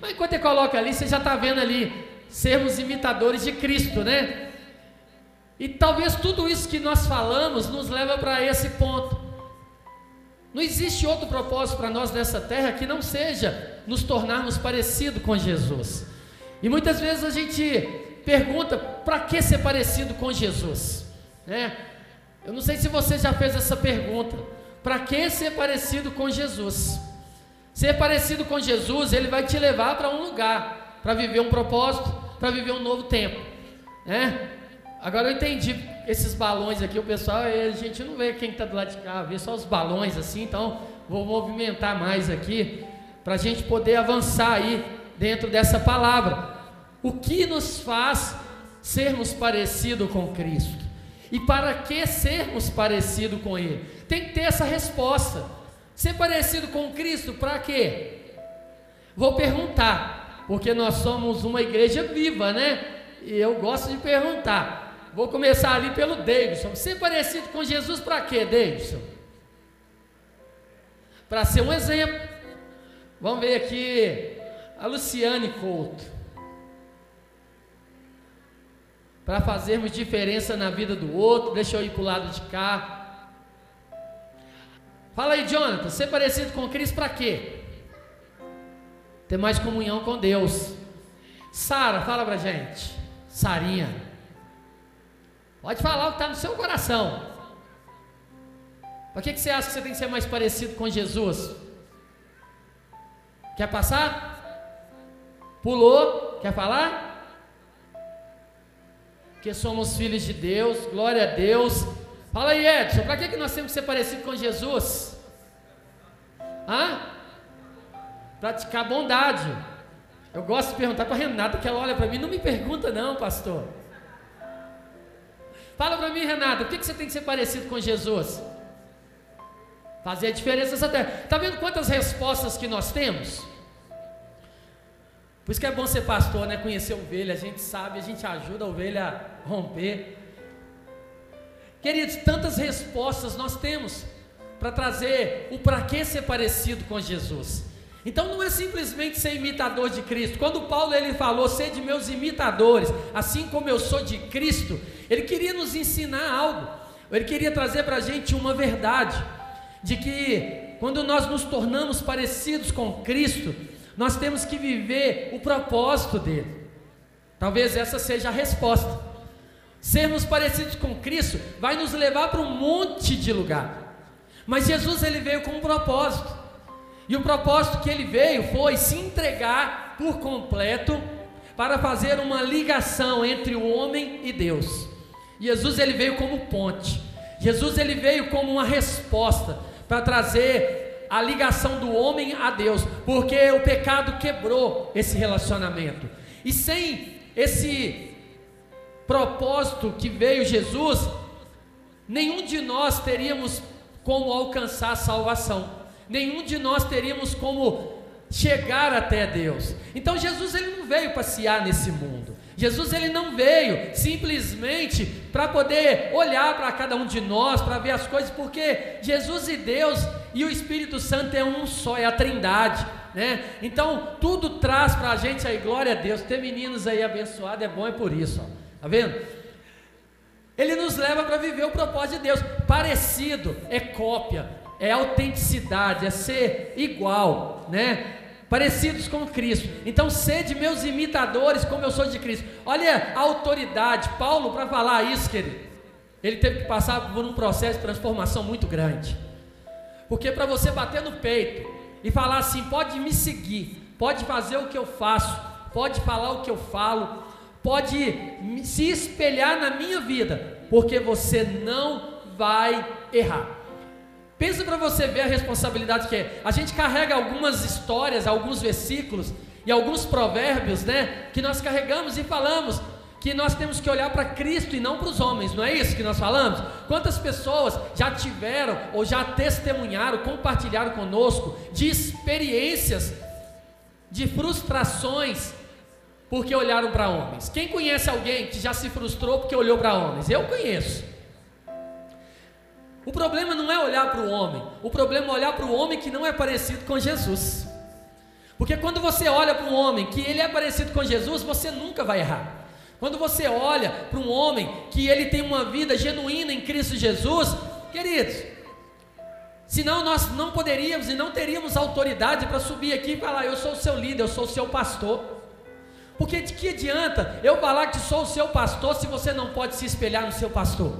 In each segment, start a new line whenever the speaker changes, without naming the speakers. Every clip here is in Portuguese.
Mas enquanto ele coloca ali, você já está vendo ali, sermos imitadores de Cristo, né? E talvez tudo isso que nós falamos nos leva para esse ponto. Não existe outro propósito para nós nessa terra que não seja nos tornarmos parecido com Jesus. E muitas vezes a gente pergunta: para que ser parecido com Jesus? Né? Eu não sei se você já fez essa pergunta. Para que ser parecido com Jesus? Ser parecido com Jesus, ele vai te levar para um lugar, para viver um propósito, para viver um novo tempo. Né? Agora eu entendi esses balões aqui, o pessoal, a gente não vê quem está do lado de cá, vê só os balões assim, então vou movimentar mais aqui para a gente poder avançar aí dentro dessa palavra. O que nos faz sermos parecidos com Cristo? E para que sermos parecidos com Ele? Tem que ter essa resposta. Ser parecido com Cristo, para quê? Vou perguntar, porque nós somos uma igreja viva, né? E eu gosto de perguntar. Vou começar ali pelo Davidson. Ser parecido com Jesus para quê, Davidson? Para ser um exemplo. Vamos ver aqui a Luciane Couto. Para fazermos diferença na vida do outro. Deixa eu ir para o lado de cá. Fala aí, Jonathan, ser parecido com Cristo para quê? Ter mais comunhão com Deus. Sara, fala pra gente. Sarinha. Pode falar o que está no seu coração. Para que, que você acha que você tem que ser mais parecido com Jesus? Quer passar? Pulou? Quer falar? Porque somos filhos de Deus, glória a Deus. Fala aí, Edson, para que, que nós temos que ser parecido com Jesus? Hã? Praticar bondade. Eu gosto de perguntar para Renata, que ela olha para mim, não me pergunta não, pastor. Fala para mim, Renata, por que, que você tem que ser parecido com Jesus? Fazer a diferença nessa terra. Está vendo quantas respostas que nós temos? Por isso que é bom ser pastor, né? Conhecer ovelha, a gente sabe, a gente ajuda a ovelha a romper. Queridos, tantas respostas nós temos para trazer o para que ser parecido com Jesus. Então não é simplesmente ser imitador de Cristo. Quando Paulo ele falou, ser de meus imitadores, assim como eu sou de Cristo, ele queria nos ensinar algo. Ele queria trazer para a gente uma verdade de que quando nós nos tornamos parecidos com Cristo, nós temos que viver o propósito dele. Talvez essa seja a resposta. Sermos parecidos com Cristo vai nos levar para um monte de lugar. Mas Jesus ele veio com um propósito. E o propósito que ele veio foi se entregar por completo para fazer uma ligação entre o homem e Deus. Jesus ele veio como ponte. Jesus ele veio como uma resposta para trazer a ligação do homem a Deus, porque o pecado quebrou esse relacionamento. E sem esse propósito que veio Jesus, nenhum de nós teríamos como alcançar a salvação, nenhum de nós teríamos como chegar até Deus. Então Jesus ele não veio passear nesse mundo. Jesus ele não veio simplesmente para poder olhar para cada um de nós, para ver as coisas, porque Jesus e Deus e o Espírito Santo é um só, é a Trindade. Né? Então tudo traz para a gente aí, glória a Deus. Ter meninos aí abençoados é bom, é por isso. Ó. Está vendo? Ele nos leva para viver o propósito de Deus. Parecido é cópia, é autenticidade, é ser igual, né? Parecidos com Cristo. Então, sede meus imitadores, como eu sou de Cristo. Olha a autoridade. Paulo, para falar isso, querido, ele teve que passar por um processo de transformação muito grande. Porque para você bater no peito e falar assim: pode me seguir, pode fazer o que eu faço, pode falar o que eu falo, pode se espelhar na minha vida, porque você não vai errar. Pensa para você ver a responsabilidade que é. A gente carrega algumas histórias, alguns versículos e alguns provérbios, né, que nós carregamos e falamos que nós temos que olhar para Cristo e não para os homens, não é isso que nós falamos? Quantas pessoas já tiveram ou já testemunharam, compartilharam conosco de experiências, de frustrações, porque olharam para homens. Quem conhece alguém que já se frustrou porque olhou para homens? Eu conheço. O problema não é olhar para o homem, o problema é olhar para o homem que não é parecido com Jesus. Porque quando você olha para um homem que ele é parecido com Jesus, você nunca vai errar. Quando você olha para um homem que ele tem uma vida genuína em Cristo Jesus, queridos, senão nós não poderíamos e não teríamos autoridade para subir aqui e falar: Eu sou o seu líder, eu sou o seu pastor. Porque de que adianta eu falar que sou o seu pastor se você não pode se espelhar no seu pastor?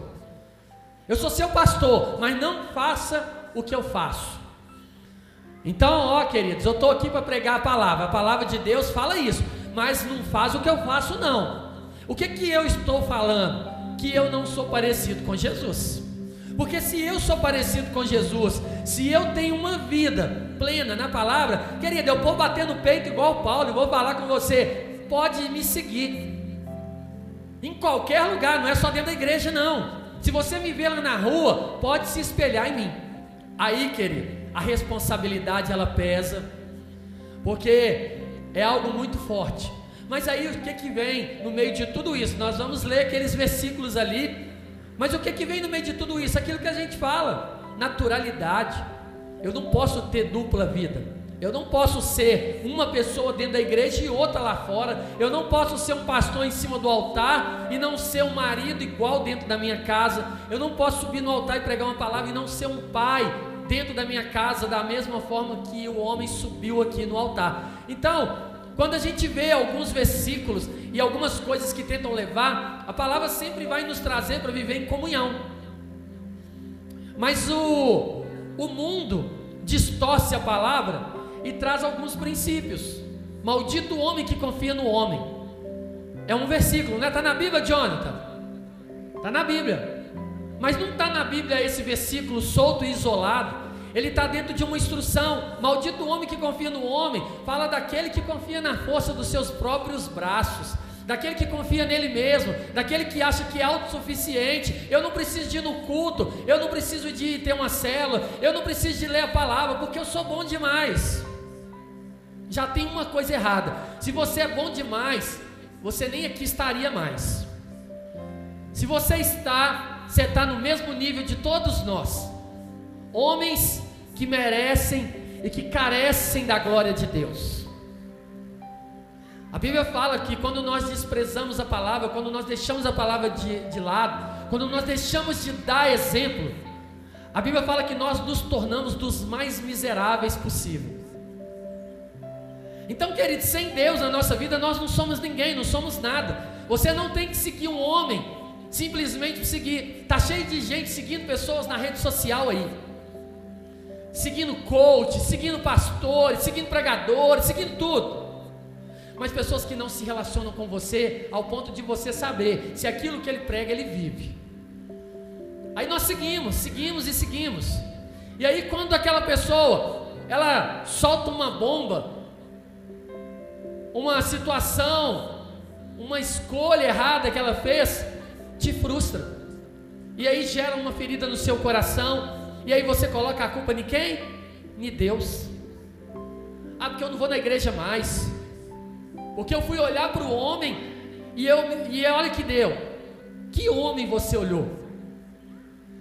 Eu sou seu pastor, mas não faça o que eu faço. Então, ó queridos, eu estou aqui para pregar a palavra. A palavra de Deus fala isso, mas não faz o que eu faço, não. O que que eu estou falando? Que eu não sou parecido com Jesus. Porque se eu sou parecido com Jesus, se eu tenho uma vida plena na palavra, querido, eu vou bater no peito igual Paulo, e vou falar com você, pode me seguir. Em qualquer lugar, não é só dentro da igreja, não. Se você me ver lá na rua, pode se espelhar em mim. Aí, querido, a responsabilidade ela pesa, porque é algo muito forte. Mas aí o que que vem no meio de tudo isso? Nós vamos ler aqueles versículos ali. Mas o que que vem no meio de tudo isso? Aquilo que a gente fala, naturalidade. Eu não posso ter dupla vida. Eu não posso ser uma pessoa dentro da igreja e outra lá fora. Eu não posso ser um pastor em cima do altar e não ser um marido igual dentro da minha casa. Eu não posso subir no altar e pregar uma palavra e não ser um pai dentro da minha casa da mesma forma que o homem subiu aqui no altar. Então, quando a gente vê alguns versículos e algumas coisas que tentam levar, a palavra sempre vai nos trazer para viver em comunhão. Mas o, o mundo distorce a palavra e traz alguns princípios. Maldito o homem que confia no homem. É um versículo, né? Está na Bíblia, Jonathan? Está na Bíblia. Mas não está na Bíblia esse versículo solto e isolado ele está dentro de uma instrução. Maldito o homem que confia no homem. Fala daquele que confia na força dos seus próprios braços. Daquele que confia nele mesmo, daquele que acha que é autossuficiente. Eu não preciso de ir no culto, eu não preciso de ter uma célula, eu não preciso de ler a palavra, porque eu sou bom demais. Já tem uma coisa errada. Se você é bom demais, você nem aqui estaria mais. Se você está, você está no mesmo nível de todos nós homens que merecem e que carecem da glória de Deus. A Bíblia fala que quando nós desprezamos a palavra, quando nós deixamos a palavra de, de lado, quando nós deixamos de dar exemplo, a Bíblia fala que nós nos tornamos dos mais miseráveis possível. Então, querido, sem Deus na nossa vida, nós não somos ninguém, não somos nada. Você não tem que seguir um homem simplesmente seguir. Tá cheio de gente seguindo pessoas na rede social aí seguindo coach, seguindo pastores, seguindo pregadores, seguindo tudo. Mas pessoas que não se relacionam com você ao ponto de você saber se aquilo que ele prega ele vive. Aí nós seguimos, seguimos e seguimos. E aí quando aquela pessoa ela solta uma bomba, uma situação, uma escolha errada que ela fez, te frustra. E aí gera uma ferida no seu coração, e aí você coloca a culpa em quem? Em Deus. Ah, porque eu não vou na igreja mais. Porque eu fui olhar para o homem e eu e olha que deu. Que homem você olhou?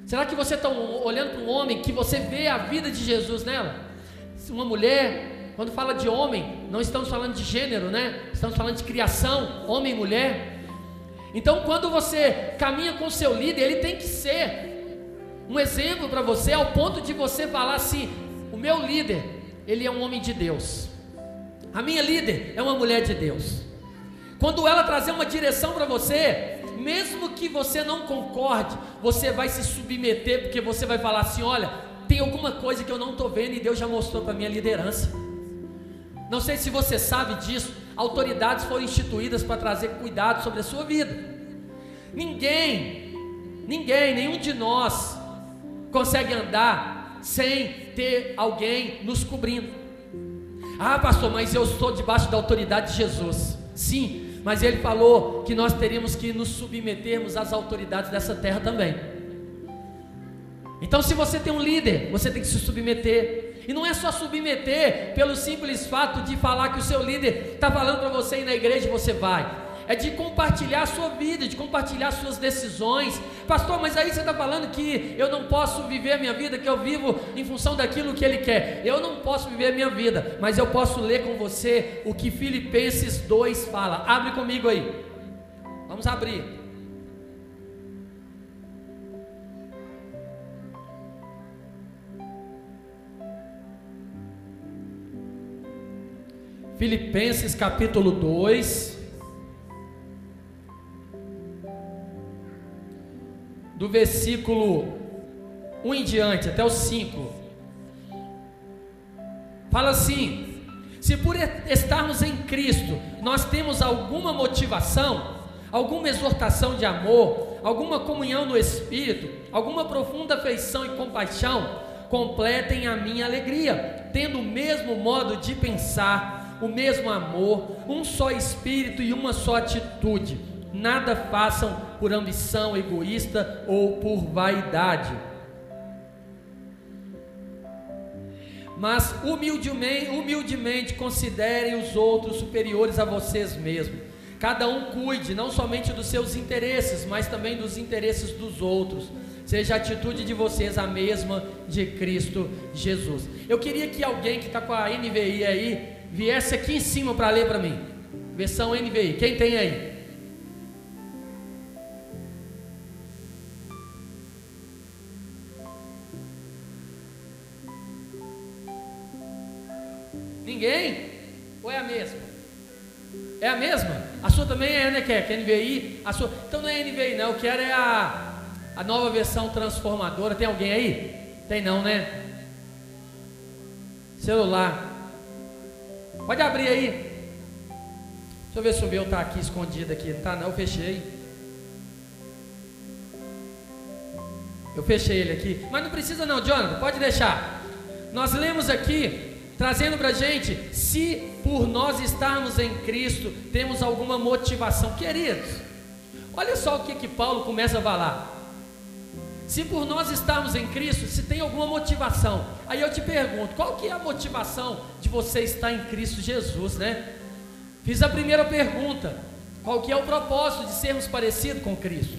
Será que você está olhando para um homem que você vê a vida de Jesus nela? Uma mulher, quando fala de homem, não estamos falando de gênero, né? Estamos falando de criação, homem e mulher. Então, quando você caminha com seu líder, ele tem que ser um exemplo para você ao ponto de você falar assim: o meu líder, ele é um homem de Deus. A minha líder é uma mulher de Deus. Quando ela trazer uma direção para você, mesmo que você não concorde, você vai se submeter, porque você vai falar assim: olha, tem alguma coisa que eu não estou vendo e Deus já mostrou para minha liderança. Não sei se você sabe disso, autoridades foram instituídas para trazer cuidado sobre a sua vida. Ninguém, ninguém, nenhum de nós consegue andar sem ter alguém nos cobrindo. Ah, pastor, mas eu estou debaixo da autoridade de Jesus. Sim, mas ele falou que nós teríamos que nos submetermos às autoridades dessa terra também. Então, se você tem um líder, você tem que se submeter. E não é só submeter pelo simples fato de falar que o seu líder está falando para você ir na igreja você vai. é de compartilhar a sua vida, de compartilhar suas decisões. Pastor, mas aí você está falando que eu não posso viver a minha vida, que eu vivo em função daquilo que Ele quer. Eu não posso viver a minha vida, mas eu posso ler com você o que Filipenses 2 fala. Abre comigo aí. Vamos abrir. Filipenses capítulo 2. do versículo 1 em diante, até o 5. Fala assim: se por estarmos em Cristo nós temos alguma motivação, alguma exortação de amor, alguma comunhão no Espírito, alguma profunda afeição e compaixão, completem a minha alegria, tendo o mesmo modo de pensar, o mesmo amor, um só Espírito e uma só atitude Nada façam por ambição egoísta ou por vaidade. Mas humildemente, humildemente considerem os outros superiores a vocês mesmos. Cada um cuide não somente dos seus interesses, mas também dos interesses dos outros. Seja a atitude de vocês a mesma de Cristo Jesus. Eu queria que alguém que está com a NVI aí viesse aqui em cima para ler para mim. Versão NVI. Quem tem aí? Ninguém? Ou é a mesma? É a mesma? A sua também é, né, Keck? NVI? A sua... Então não é NVI, não. Eu quero é a, a nova versão transformadora. Tem alguém aí? Tem não, né? Celular. Pode abrir aí. Deixa eu ver se o meu está aqui escondido aqui. Não tá não, eu fechei. Eu fechei ele aqui. Mas não precisa não, Jonathan, pode deixar. Nós lemos aqui trazendo para a gente, se por nós estarmos em Cristo, temos alguma motivação, queridos, olha só o que, que Paulo começa a falar. Se por nós estarmos em Cristo, se tem alguma motivação, aí eu te pergunto, qual que é a motivação de você estar em Cristo Jesus, né? Fiz a primeira pergunta, qual que é o propósito de sermos parecidos com Cristo?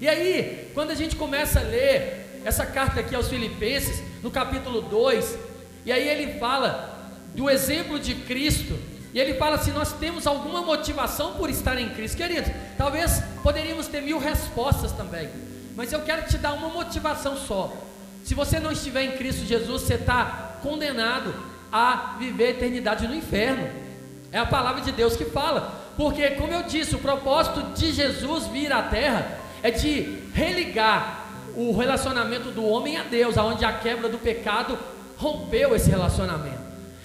E aí, quando a gente começa a ler essa carta aqui aos Filipenses, no capítulo 2, e aí ele fala do exemplo de Cristo. E ele fala se nós temos alguma motivação por estar em Cristo. Queridos, talvez poderíamos ter mil respostas também. Mas eu quero te dar uma motivação só. Se você não estiver em Cristo Jesus, você está condenado a viver a eternidade no inferno. É a palavra de Deus que fala. Porque, como eu disse, o propósito de Jesus vir à terra é de religar o relacionamento do homem a Deus, aonde a quebra do pecado rompeu esse relacionamento.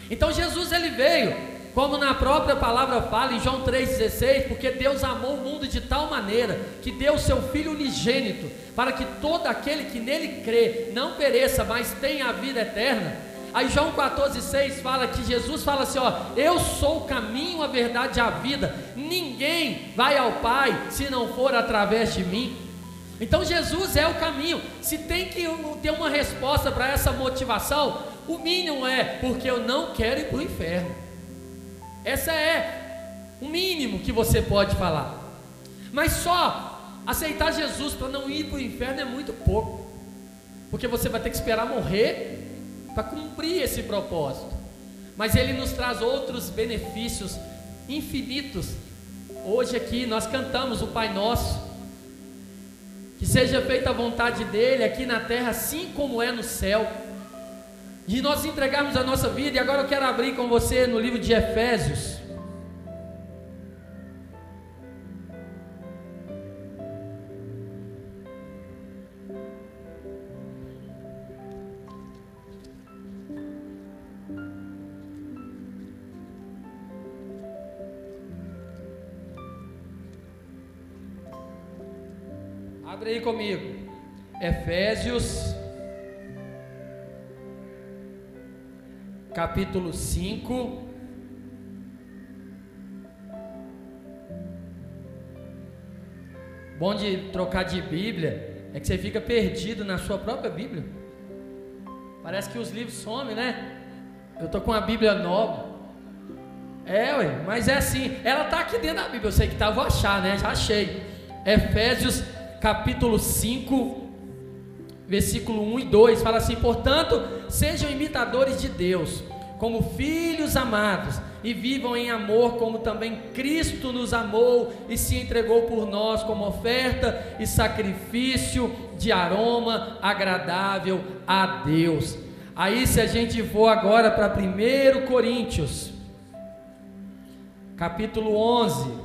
Então Jesus ele veio, como na própria palavra fala em João 3,16, porque Deus amou o mundo de tal maneira que deu seu Filho unigênito, para que todo aquele que nele crê não pereça, mas tenha a vida eterna. Aí João 14,6 fala que Jesus fala assim: ó, eu sou o caminho, a verdade e a vida. Ninguém vai ao Pai se não for através de mim. Então Jesus é o caminho. Se tem que ter uma resposta para essa motivação, o mínimo é porque eu não quero ir para o inferno. Essa é o mínimo que você pode falar. Mas só aceitar Jesus para não ir para o inferno é muito pouco. Porque você vai ter que esperar morrer para cumprir esse propósito. Mas ele nos traz outros benefícios infinitos. Hoje aqui nós cantamos o Pai Nosso que seja feita a vontade dele aqui na terra, assim como é no céu. De nós entregarmos a nossa vida, e agora eu quero abrir com você no livro de Efésios. Abre aí comigo. Efésios, capítulo 5. Bom de trocar de Bíblia é que você fica perdido na sua própria Bíblia. Parece que os livros somem, né? Eu tô com a Bíblia nova. É, ué, mas é assim. Ela está aqui dentro da Bíblia. Eu sei que está, vou achar, né? Já achei. Efésios capítulo 5, versículo 1 e 2. Fala assim: Portanto, sejam imitadores de Deus, como filhos amados, e vivam em amor, como também Cristo nos amou e se entregou por nós como oferta e sacrifício de aroma agradável a Deus. Aí, se a gente for agora para 1 Coríntios, capítulo 11.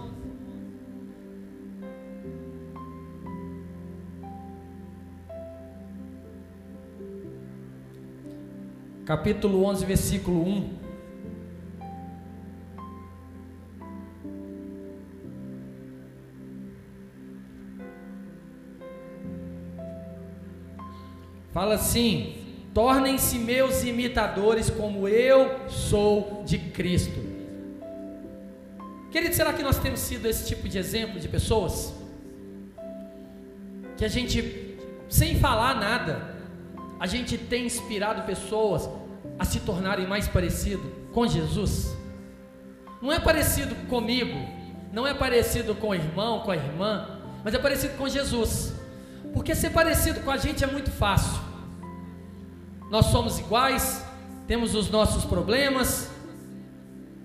Capítulo 11, versículo 1. Fala assim: tornem-se meus imitadores, como eu sou de Cristo. Querido, será que nós temos sido esse tipo de exemplo de pessoas? Que a gente, sem falar nada, a gente tem inspirado pessoas a se tornarem mais parecido com Jesus? Não é parecido comigo, não é parecido com o irmão, com a irmã, mas é parecido com Jesus. Porque ser parecido com a gente é muito fácil. Nós somos iguais, temos os nossos problemas,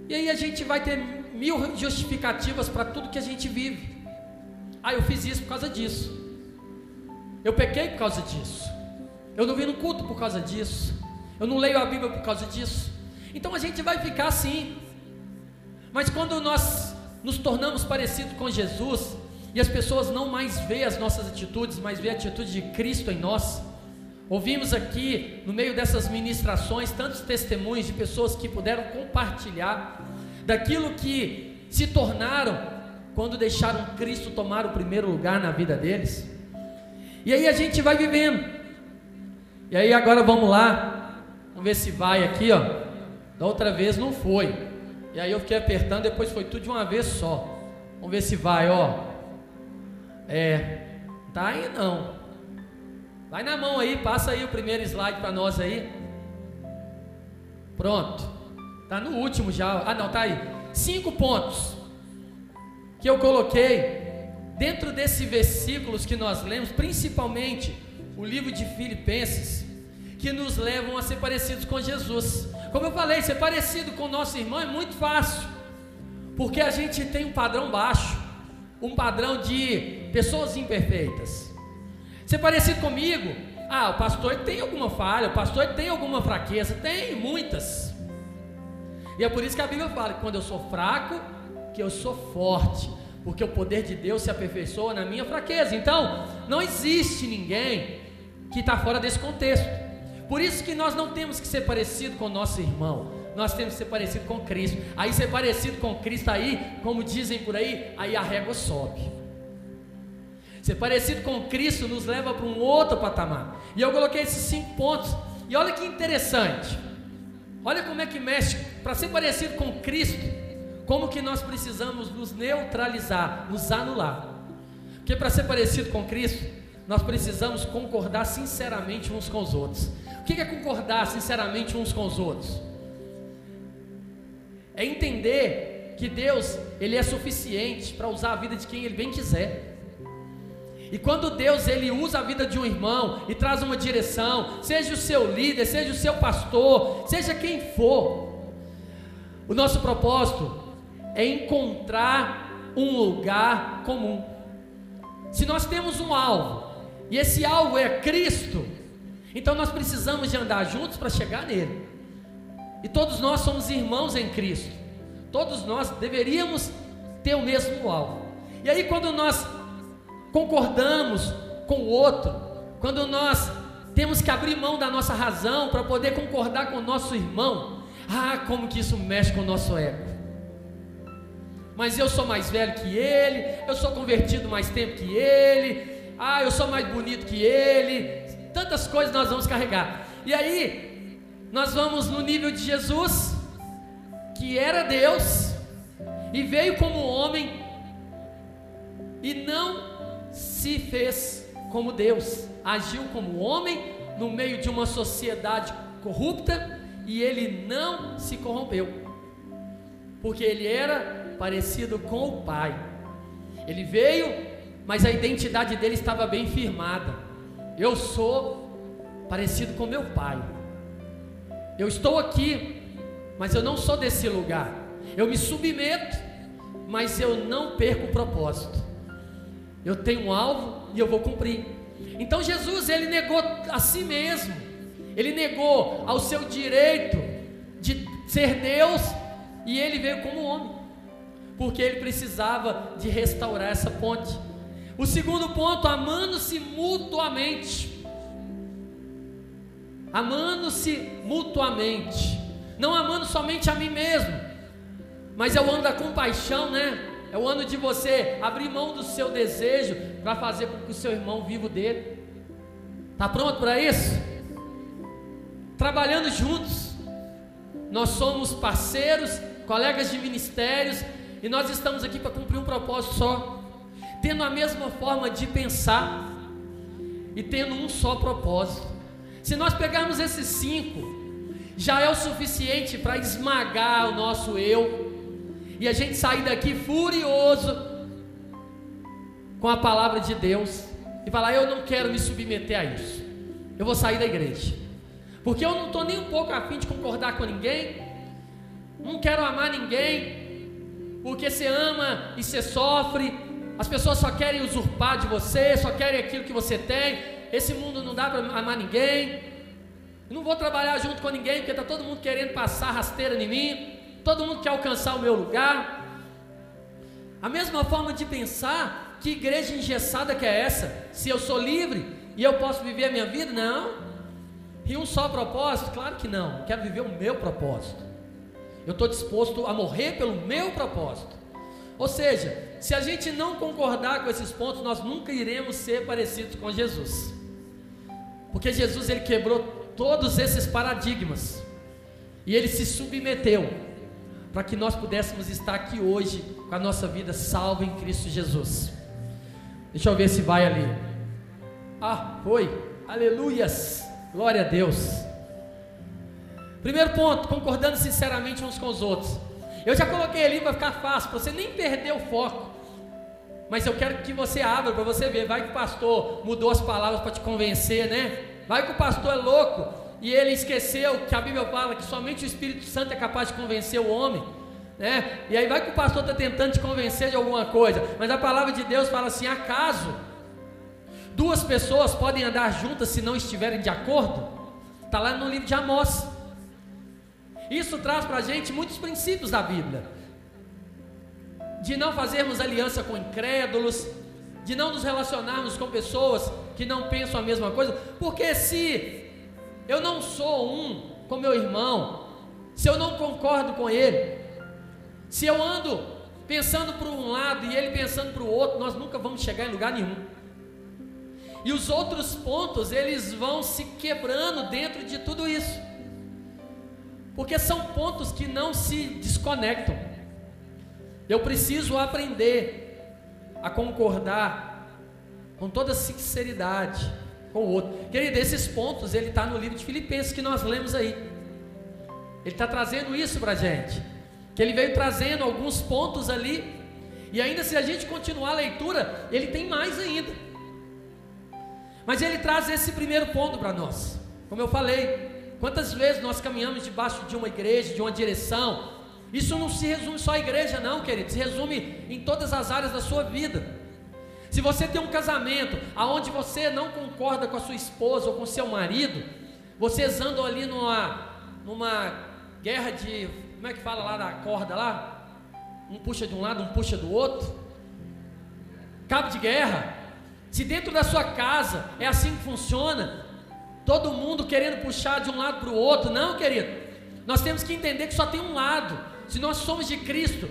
e aí a gente vai ter mil justificativas para tudo que a gente vive. Ah, eu fiz isso por causa disso. Eu pequei por causa disso. Eu não vim no culto por causa disso. Eu não leio a Bíblia por causa disso. Então a gente vai ficar assim. Mas quando nós nos tornamos parecidos com Jesus, e as pessoas não mais veem as nossas atitudes, mas veem a atitude de Cristo em nós. Ouvimos aqui, no meio dessas ministrações, tantos testemunhos de pessoas que puderam compartilhar daquilo que se tornaram quando deixaram Cristo tomar o primeiro lugar na vida deles. E aí a gente vai vivendo. E aí agora vamos lá, vamos ver se vai aqui, ó. Da outra vez não foi. E aí eu fiquei apertando, depois foi tudo de uma vez só. Vamos ver se vai, ó. É, tá aí não. Vai na mão aí, passa aí o primeiro slide para nós aí. Pronto. Tá no último já. Ah, não, tá aí. Cinco pontos que eu coloquei dentro desses versículos que nós lemos, principalmente o livro de Filipenses, que nos levam a ser parecidos com Jesus. Como eu falei, ser parecido com nosso irmão é muito fácil, porque a gente tem um padrão baixo um padrão de pessoas imperfeitas. Ser parecido comigo, ah, o pastor tem alguma falha, o pastor tem alguma fraqueza, tem muitas. E é por isso que a Bíblia fala que quando eu sou fraco, que eu sou forte, porque o poder de Deus se aperfeiçoa na minha fraqueza. Então, não existe ninguém que está fora desse contexto. Por isso que nós não temos que ser parecido com nosso irmão nós temos que ser parecido com Cristo. Aí ser parecido com Cristo aí, como dizem por aí, aí a régua sobe. Ser parecido com Cristo nos leva para um outro patamar. E eu coloquei esses cinco pontos. E olha que interessante. Olha como é que mexe para ser parecido com Cristo. Como que nós precisamos nos neutralizar, nos anular. Porque para ser parecido com Cristo, nós precisamos concordar sinceramente uns com os outros. O que é concordar sinceramente uns com os outros? É entender que Deus, ele é suficiente para usar a vida de quem ele bem quiser. E quando Deus ele usa a vida de um irmão e traz uma direção, seja o seu líder, seja o seu pastor, seja quem for, o nosso propósito é encontrar um lugar comum. Se nós temos um alvo, e esse alvo é Cristo, então nós precisamos de andar juntos para chegar nele. E todos nós somos irmãos em Cristo. Todos nós deveríamos ter o mesmo alvo. E aí, quando nós concordamos com o outro, quando nós temos que abrir mão da nossa razão para poder concordar com o nosso irmão, ah, como que isso mexe com o nosso ego. Mas eu sou mais velho que ele, eu sou convertido mais tempo que ele, ah, eu sou mais bonito que ele, tantas coisas nós vamos carregar. E aí, nós vamos no nível de Jesus, que era Deus e veio como homem e não se fez como Deus, agiu como homem no meio de uma sociedade corrupta e ele não se corrompeu. porque ele era parecido com o pai. Ele veio, mas a identidade dele estava bem firmada. Eu sou parecido com meu pai. Eu estou aqui, mas eu não sou desse lugar. Eu me submeto, mas eu não perco o propósito. Eu tenho um alvo e eu vou cumprir. Então Jesus ele negou a si mesmo. Ele negou ao seu direito de ser Deus e ele veio como homem, porque ele precisava de restaurar essa ponte. O segundo ponto, amando-se mutuamente. Amando-se mutuamente. Não amando somente a mim mesmo, mas é o ano da compaixão, né? É o ano de você abrir mão do seu desejo para fazer com que o seu irmão viva dele. Está pronto para isso? Trabalhando juntos. Nós somos parceiros, colegas de ministérios, e nós estamos aqui para cumprir um propósito só, tendo a mesma forma de pensar e tendo um só propósito. Se nós pegarmos esses cinco, já é o suficiente para esmagar o nosso eu e a gente sair daqui furioso com a palavra de Deus e falar: Eu não quero me submeter a isso, eu vou sair da igreja, porque eu não estou nem um pouco afim de concordar com ninguém, não quero amar ninguém, porque você ama e você sofre, as pessoas só querem usurpar de você, só querem aquilo que você tem, esse mundo não dá para amar ninguém. não vou trabalhar junto com ninguém, porque está todo mundo querendo passar rasteira em mim todo mundo quer alcançar o meu lugar. A mesma forma de pensar, que igreja engessada que é essa? Se eu sou livre e eu posso viver a minha vida? Não. E um só propósito? Claro que não. quero viver o meu propósito. Eu estou disposto a morrer pelo meu propósito. Ou seja, se a gente não concordar com esses pontos, nós nunca iremos ser parecidos com Jesus. Porque Jesus ele quebrou todos esses paradigmas. E ele se submeteu para que nós pudéssemos estar aqui hoje com a nossa vida salva em Cristo Jesus. Deixa eu ver se vai ali. Ah, foi. Aleluias. Glória a Deus. Primeiro ponto, concordando sinceramente uns com os outros. Eu já coloquei ali para ficar fácil, para você nem perder o foco. Mas eu quero que você abra para você ver. Vai que o pastor mudou as palavras para te convencer, né? Vai que o pastor é louco e ele esqueceu que a Bíblia fala que somente o Espírito Santo é capaz de convencer o homem. Né? E aí vai que o pastor está tentando te convencer de alguma coisa, mas a palavra de Deus fala assim: acaso duas pessoas podem andar juntas se não estiverem de acordo? Está lá no livro de Amós. Isso traz para a gente muitos princípios da Bíblia. De não fazermos aliança com incrédulos, de não nos relacionarmos com pessoas que não pensam a mesma coisa, porque se eu não sou um com meu irmão, se eu não concordo com ele, se eu ando pensando para um lado e ele pensando para o outro, nós nunca vamos chegar em lugar nenhum. E os outros pontos, eles vão se quebrando dentro de tudo isso. Porque são pontos que não se desconectam. Eu preciso aprender a concordar com toda sinceridade com o outro. Querido, esses pontos ele está no livro de Filipenses que nós lemos aí. Ele está trazendo isso para a gente. Que ele veio trazendo alguns pontos ali. E ainda se a gente continuar a leitura, ele tem mais ainda. Mas ele traz esse primeiro ponto para nós. Como eu falei, quantas vezes nós caminhamos debaixo de uma igreja, de uma direção. Isso não se resume só à igreja, não, querido. Se resume em todas as áreas da sua vida. Se você tem um casamento aonde você não concorda com a sua esposa ou com seu marido, vocês andam ali numa, numa guerra de. Como é que fala lá da corda lá? Um puxa de um lado, um puxa do outro. Cabo de guerra. Se dentro da sua casa é assim que funciona, todo mundo querendo puxar de um lado para o outro, não, querido. Nós temos que entender que só tem um lado. Se nós somos de Cristo,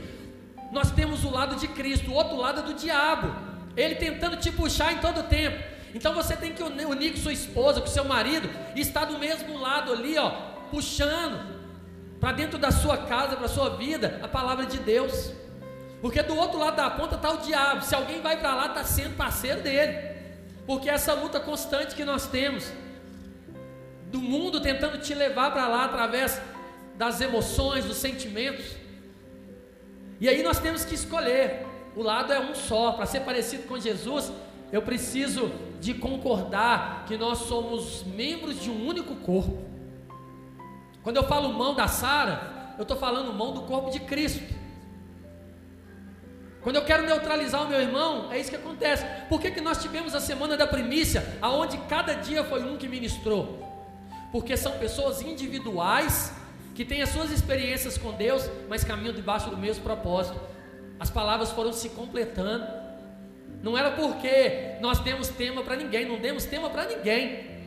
nós temos o lado de Cristo, o outro lado é do diabo. Ele tentando te puxar em todo tempo. Então você tem que unir com sua esposa, com seu marido, e estar do mesmo lado ali, ó, puxando para dentro da sua casa, para sua vida, a palavra de Deus. Porque do outro lado da ponta está o diabo. Se alguém vai para lá, está sendo parceiro dele. Porque essa luta constante que nós temos, do mundo tentando te levar para lá através das emoções, dos sentimentos. E aí nós temos que escolher. O lado é um só. Para ser parecido com Jesus, eu preciso de concordar que nós somos membros de um único corpo. Quando eu falo mão da Sara, eu estou falando mão do corpo de Cristo. Quando eu quero neutralizar o meu irmão, é isso que acontece. Por que, que nós tivemos a semana da primícia, aonde cada dia foi um que ministrou? Porque são pessoas individuais que têm as suas experiências com Deus, mas caminham debaixo do mesmo propósito. As palavras foram se completando. Não era porque nós demos tema para ninguém, não demos tema para ninguém.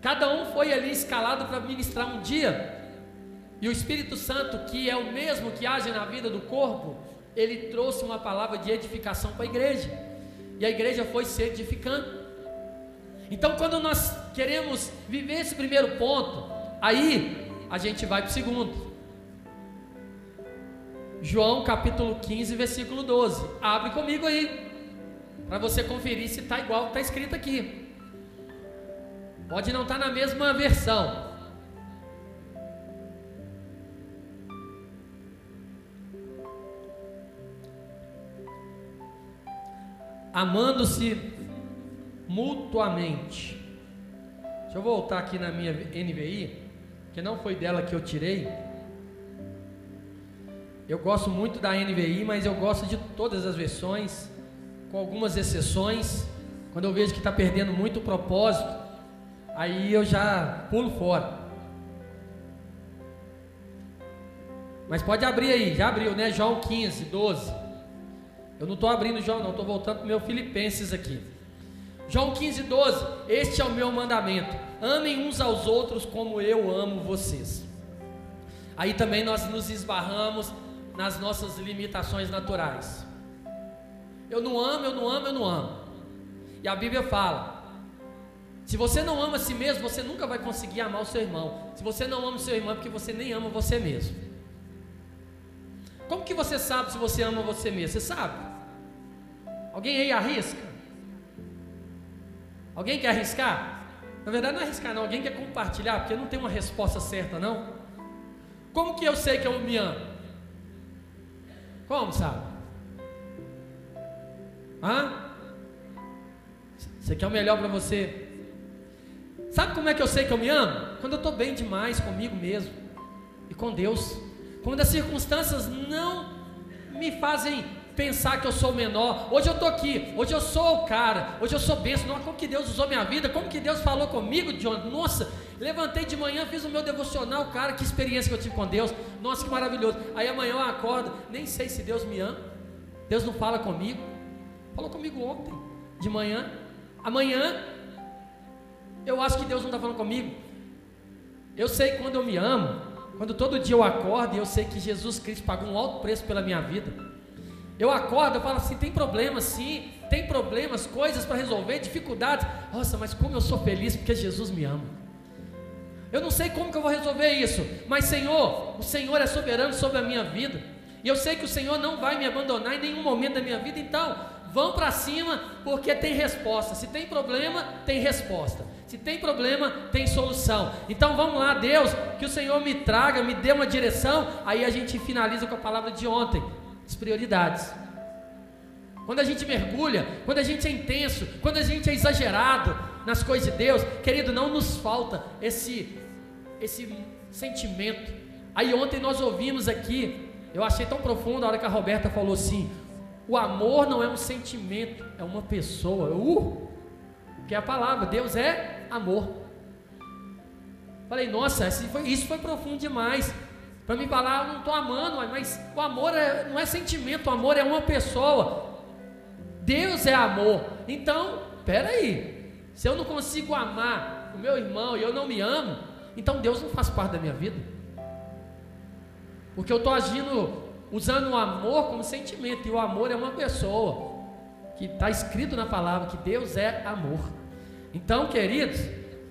Cada um foi ali escalado para ministrar um dia. E o Espírito Santo, que é o mesmo que age na vida do corpo, ele trouxe uma palavra de edificação para a igreja. E a igreja foi se edificando. Então, quando nós queremos viver esse primeiro ponto, aí a gente vai para o segundo. João capítulo 15, versículo 12. Abre comigo aí, para você conferir se está igual está escrito aqui. Pode não estar tá na mesma versão. Amando-se mutuamente. Deixa eu voltar aqui na minha NVI, que não foi dela que eu tirei. Eu gosto muito da NVI, mas eu gosto de todas as versões, com algumas exceções. Quando eu vejo que está perdendo muito o propósito, aí eu já pulo fora. Mas pode abrir aí, já abriu, né? João 15, 12. Eu não estou abrindo João, não, estou voltando para o meu Filipenses aqui. João 15, 12. Este é o meu mandamento: amem uns aos outros como eu amo vocês. Aí também nós nos esbarramos nas nossas limitações naturais. Eu não amo, eu não amo, eu não amo. E a Bíblia fala: se você não ama a si mesmo, você nunca vai conseguir amar o seu irmão. Se você não ama o seu irmão, é porque você nem ama você mesmo. Como que você sabe se você ama você mesmo? Você sabe? Alguém aí arrisca? Alguém quer arriscar? Na verdade não é arriscar não, alguém quer compartilhar, porque não tem uma resposta certa não. Como que eu sei que eu me amo? Como sabe? Hã? Você quer o melhor para você? Sabe como é que eu sei que eu me amo? Quando eu estou bem demais comigo mesmo e com Deus. Quando as circunstâncias não me fazem pensar que eu sou menor. Hoje eu estou aqui, hoje eu sou o cara, hoje eu sou. Nossa, como que Deus usou minha vida, como que Deus falou comigo, John. Nossa, levantei de manhã, fiz o meu devocional, cara, que experiência que eu tive com Deus. Nossa, que maravilhoso. Aí amanhã eu acordo, nem sei se Deus me ama. Deus não fala comigo. Falou comigo ontem, de manhã. Amanhã, eu acho que Deus não está falando comigo. Eu sei quando eu me amo, quando todo dia eu acordo e eu sei que Jesus Cristo pagou um alto preço pela minha vida. Eu acordo, eu falo assim: tem problemas, sim, tem problemas, coisas para resolver, dificuldades. Nossa, mas como eu sou feliz porque Jesus me ama. Eu não sei como que eu vou resolver isso, mas Senhor, o Senhor é soberano sobre a minha vida. E eu sei que o Senhor não vai me abandonar em nenhum momento da minha vida, então vão para cima, porque tem resposta. Se tem problema, tem resposta. Se tem problema, tem solução. Então vamos lá, Deus, que o Senhor me traga, me dê uma direção. Aí a gente finaliza com a palavra de ontem as prioridades. Quando a gente mergulha, quando a gente é intenso, quando a gente é exagerado nas coisas de Deus, querido, não nos falta esse esse sentimento. Aí ontem nós ouvimos aqui, eu achei tão profundo a hora que a Roberta falou assim: o amor não é um sentimento, é uma pessoa. Uh! Que é a palavra, Deus é amor. Falei, nossa, foi, isso foi profundo demais. Para me falar, eu não estou amando, mas o amor é, não é sentimento, o amor é uma pessoa. Deus é amor. Então, aí, se eu não consigo amar o meu irmão e eu não me amo, então Deus não faz parte da minha vida. Porque eu estou agindo, usando o amor como sentimento, e o amor é uma pessoa. Que está escrito na palavra que Deus é amor. Então, queridos,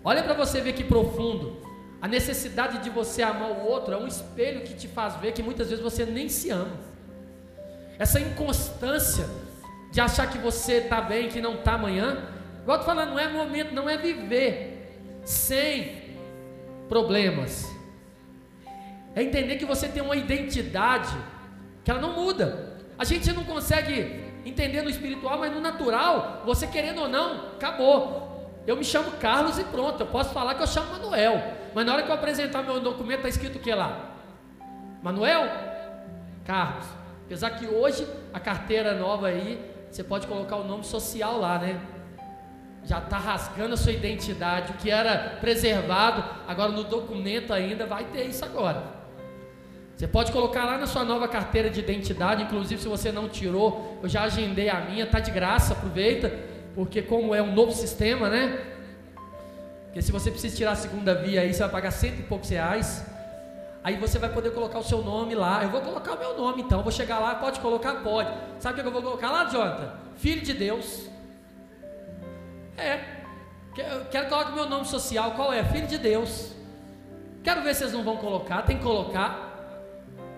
olha para você ver que profundo. A necessidade de você amar o outro é um espelho que te faz ver que muitas vezes você nem se ama. Essa inconstância de achar que você está bem, que não está amanhã. Igual eu falando, não é momento, não é viver sem problemas. É entender que você tem uma identidade que ela não muda. A gente não consegue entender no espiritual, mas no natural, você querendo ou não, acabou. Eu me chamo Carlos e pronto, eu posso falar que eu chamo Manuel. Mas na hora que eu apresentar meu documento, está escrito o que lá? Manuel? Carlos. Apesar que hoje a carteira nova aí, você pode colocar o nome social lá, né? Já está rasgando a sua identidade, o que era preservado, agora no documento ainda vai ter isso agora. Você pode colocar lá na sua nova carteira de identidade, inclusive se você não tirou, eu já agendei a minha, tá de graça, aproveita, porque como é um novo sistema, né? Porque se você precisa tirar a segunda via aí, você vai pagar cento e poucos reais. Aí você vai poder colocar o seu nome lá. Eu vou colocar o meu nome então. Eu vou chegar lá, pode colocar? Pode. Sabe o que eu vou colocar lá, Jonathan? Filho de Deus. É. Quero que coloque o meu nome social. Qual é? Filho de Deus. Quero ver se vocês não vão colocar. Tem que colocar.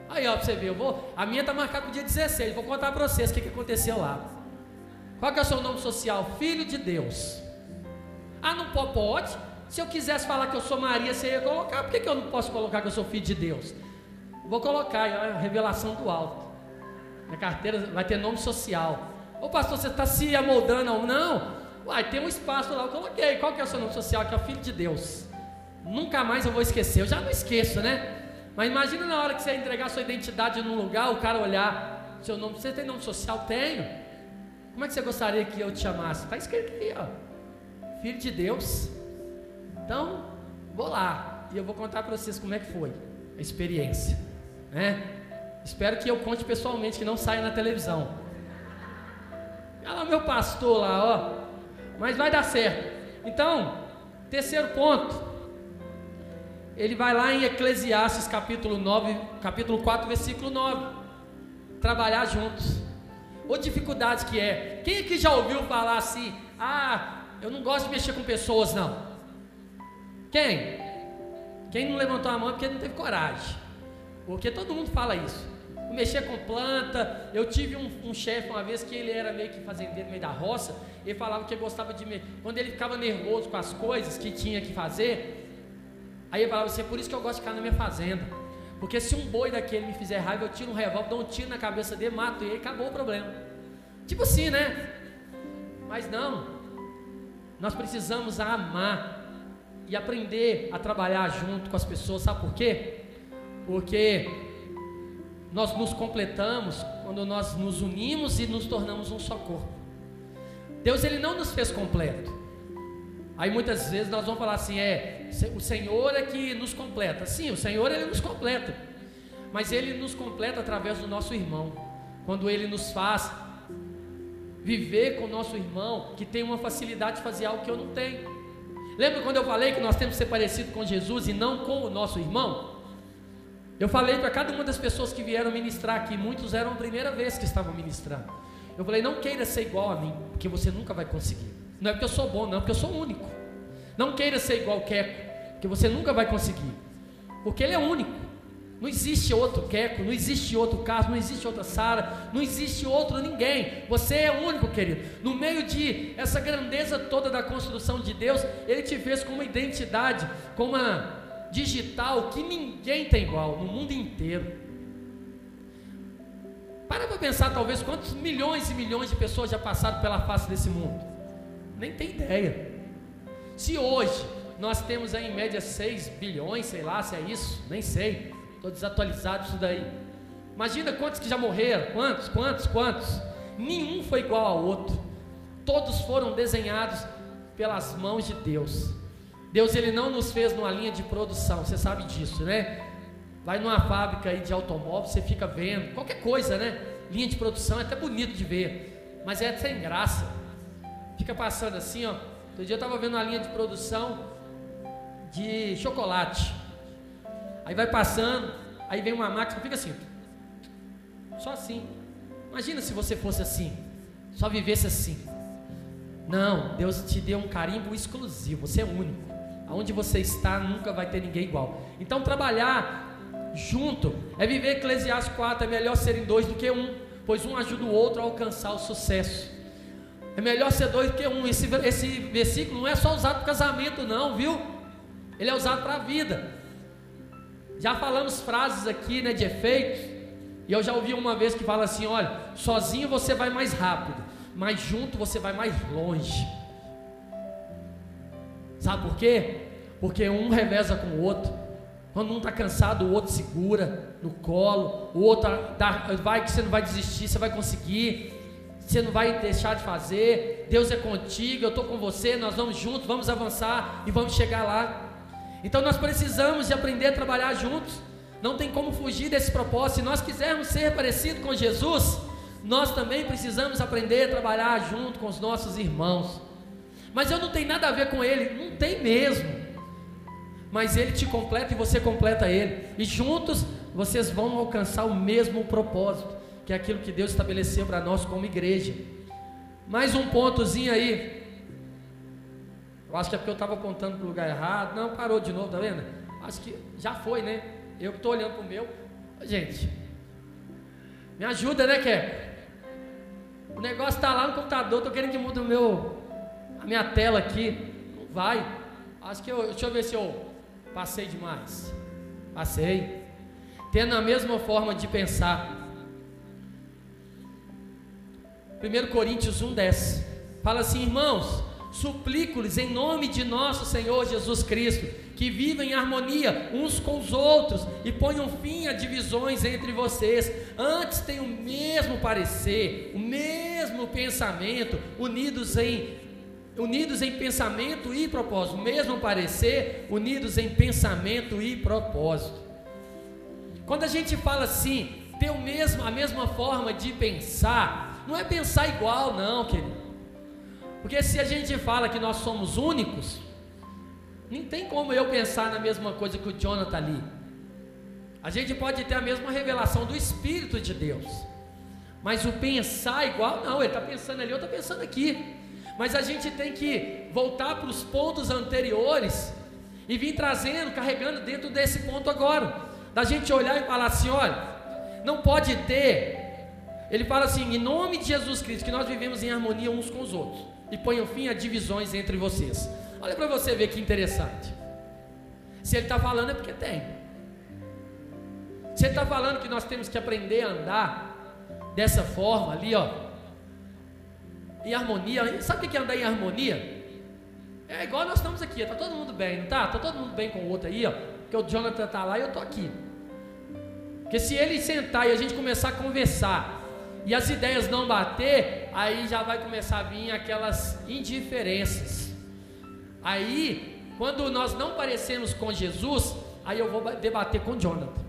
Aí, ó, pra você ver, eu vou. A minha tá marcada para o dia 16. Vou contar para vocês o que, que aconteceu lá. Qual que é o seu nome social? Filho de Deus. Ah, não pode? Se eu quisesse falar que eu sou Maria, você ia colocar. Por que, que eu não posso colocar que eu sou filho de Deus? Vou colocar, é a revelação do alto. Minha carteira vai ter nome social. Ô pastor, você está se amoldando ou não? Uai, tem um espaço lá, eu coloquei. Qual que é o seu nome social? Que é o filho de Deus. Nunca mais eu vou esquecer. Eu já não esqueço, né? Mas imagina na hora que você entregar sua identidade num lugar, o cara olhar seu nome. Você tem nome social? Tenho. Como é que você gostaria que eu te chamasse? Está escrito aí, ó. Filho de Deus. Então, vou lá. E eu vou contar para vocês como é que foi a experiência. Né? Espero que eu conte pessoalmente, que não saia na televisão. Olha lá meu pastor lá, ó. Mas vai dar certo. Então, terceiro ponto ele vai lá em Eclesiastes capítulo 9, capítulo 4, versículo 9. Trabalhar juntos. Ou dificuldade que é. Quem aqui já ouviu falar assim? Ah, eu não gosto de mexer com pessoas, não. Quem? Quem não levantou a mão é porque não teve coragem. Porque todo mundo fala isso. Mexer com planta. Eu tive um, um chefe uma vez que ele era meio que fazendeiro meio da roça. Ele falava que gostava de. Quando ele ficava nervoso com as coisas que tinha que fazer, Aí eu falava assim, é por isso que eu gosto de ficar na minha fazenda. Porque se um boi daquele me fizer raiva, eu tiro um revólver, dou um tiro na cabeça dele, mato ele, acabou o problema. Tipo assim, né? Mas não. Nós precisamos amar e aprender a trabalhar junto com as pessoas, sabe por quê? Porque nós nos completamos quando nós nos unimos e nos tornamos um só corpo. Deus ele não nos fez completo. Aí muitas vezes nós vamos falar assim, é, o Senhor é que nos completa. Sim, o Senhor ele nos completa. Mas ele nos completa através do nosso irmão. Quando ele nos faz viver com o nosso irmão, que tem uma facilidade de fazer algo que eu não tenho. Lembra quando eu falei que nós temos que ser parecido com Jesus e não com o nosso irmão? Eu falei para cada uma das pessoas que vieram ministrar aqui, muitos eram a primeira vez que estavam ministrando. Eu falei, não queira ser igual a mim, porque você nunca vai conseguir. Não é porque eu sou bom, não, é porque eu sou único. Não queira ser igual Queco, que você nunca vai conseguir. Porque ele é único. Não existe outro Queco, não existe outro Carlos, não existe outra Sara, não existe outro ninguém. Você é único, querido. No meio de essa grandeza toda da construção de Deus, Ele te fez com uma identidade, com uma digital que ninguém tem igual no mundo inteiro. Para para pensar, talvez, quantos milhões e milhões de pessoas já passaram pela face desse mundo. Nem tem ideia. Se hoje nós temos aí em média 6 bilhões, sei lá se é isso, nem sei. Estou desatualizado isso daí. Imagina quantos que já morreram, quantos, quantos, quantos. Nenhum foi igual ao outro. Todos foram desenhados pelas mãos de Deus. Deus ele não nos fez numa linha de produção, você sabe disso, né? Vai numa fábrica aí de automóvel, você fica vendo, qualquer coisa, né? Linha de produção é até bonito de ver, mas é sem graça. Fica passando assim, ó. Outro dia eu estava vendo uma linha de produção de chocolate. Aí vai passando, aí vem uma máquina, fica assim. Só assim. Imagina se você fosse assim, só vivesse assim. Não, Deus te deu um carimbo exclusivo, você é único. Aonde você está, nunca vai ter ninguém igual. Então trabalhar junto é viver Eclesiastes 4, é melhor serem dois do que um, pois um ajuda o outro a alcançar o sucesso. É melhor ser dois do que um. Esse, esse versículo não é só usado para casamento, não, viu? Ele é usado para a vida. Já falamos frases aqui, né, de efeitos. E eu já ouvi uma vez que fala assim: olha, sozinho você vai mais rápido, mas junto você vai mais longe. Sabe por quê? Porque um reveza com o outro. Quando um está cansado, o outro segura no colo, o outro dá, vai que você não vai desistir, você vai conseguir, você não vai deixar de fazer. Deus é contigo, eu estou com você, nós vamos juntos, vamos avançar e vamos chegar lá. Então nós precisamos de aprender a trabalhar juntos. Não tem como fugir desse propósito. Se nós quisermos ser parecido com Jesus, nós também precisamos aprender a trabalhar junto com os nossos irmãos. Mas eu não tenho nada a ver com ele, não tem mesmo. Mas ele te completa e você completa ele. E juntos vocês vão alcançar o mesmo propósito, que é aquilo que Deus estabeleceu para nós como igreja. Mais um pontozinho aí. Eu acho que é porque eu estava apontando para o lugar errado. Não, parou de novo, tá vendo? Acho que já foi, né? Eu estou olhando para o meu. Gente, me ajuda, né, Ké? O negócio está lá no computador, estou querendo que mude o meu, a minha tela aqui. Não vai. Acho que eu, deixa eu ver se eu passei demais. Passei. Tendo a mesma forma de pensar. 1 Coríntios 1, 10. Fala assim, irmãos, suplico-lhes em nome de nosso Senhor Jesus Cristo que vivam em harmonia uns com os outros e ponham fim a divisões entre vocês. Antes tenham o mesmo parecer, o mesmo pensamento, unidos em unidos em pensamento e propósito, o mesmo parecer, unidos em pensamento e propósito. Quando a gente fala assim, ter o mesmo, a mesma forma de pensar, não é pensar igual, não, querido. Porque se a gente fala que nós somos únicos, não tem como eu pensar na mesma coisa que o Jonathan ali. A gente pode ter a mesma revelação do Espírito de Deus. Mas o pensar igual, não, ele está pensando ali, eu estou pensando aqui. Mas a gente tem que voltar para os pontos anteriores e vir trazendo, carregando dentro desse ponto agora. Da gente olhar e falar assim: olha, não pode ter. Ele fala assim: em nome de Jesus Cristo, que nós vivemos em harmonia uns com os outros e ponham fim a divisões entre vocês. Olha para você ver que interessante. Se ele está falando é porque tem. Se ele está falando que nós temos que aprender a andar dessa forma ali, ó, em harmonia. Sabe o que é andar em harmonia? É igual nós estamos aqui, está todo mundo bem, não está? Está todo mundo bem com o outro aí, ó. Porque o Jonathan está lá e eu estou aqui. Porque se ele sentar e a gente começar a conversar e as ideias não bater, aí já vai começar a vir aquelas indiferenças. Aí, quando nós não parecemos com Jesus, aí eu vou debater com Jonathan.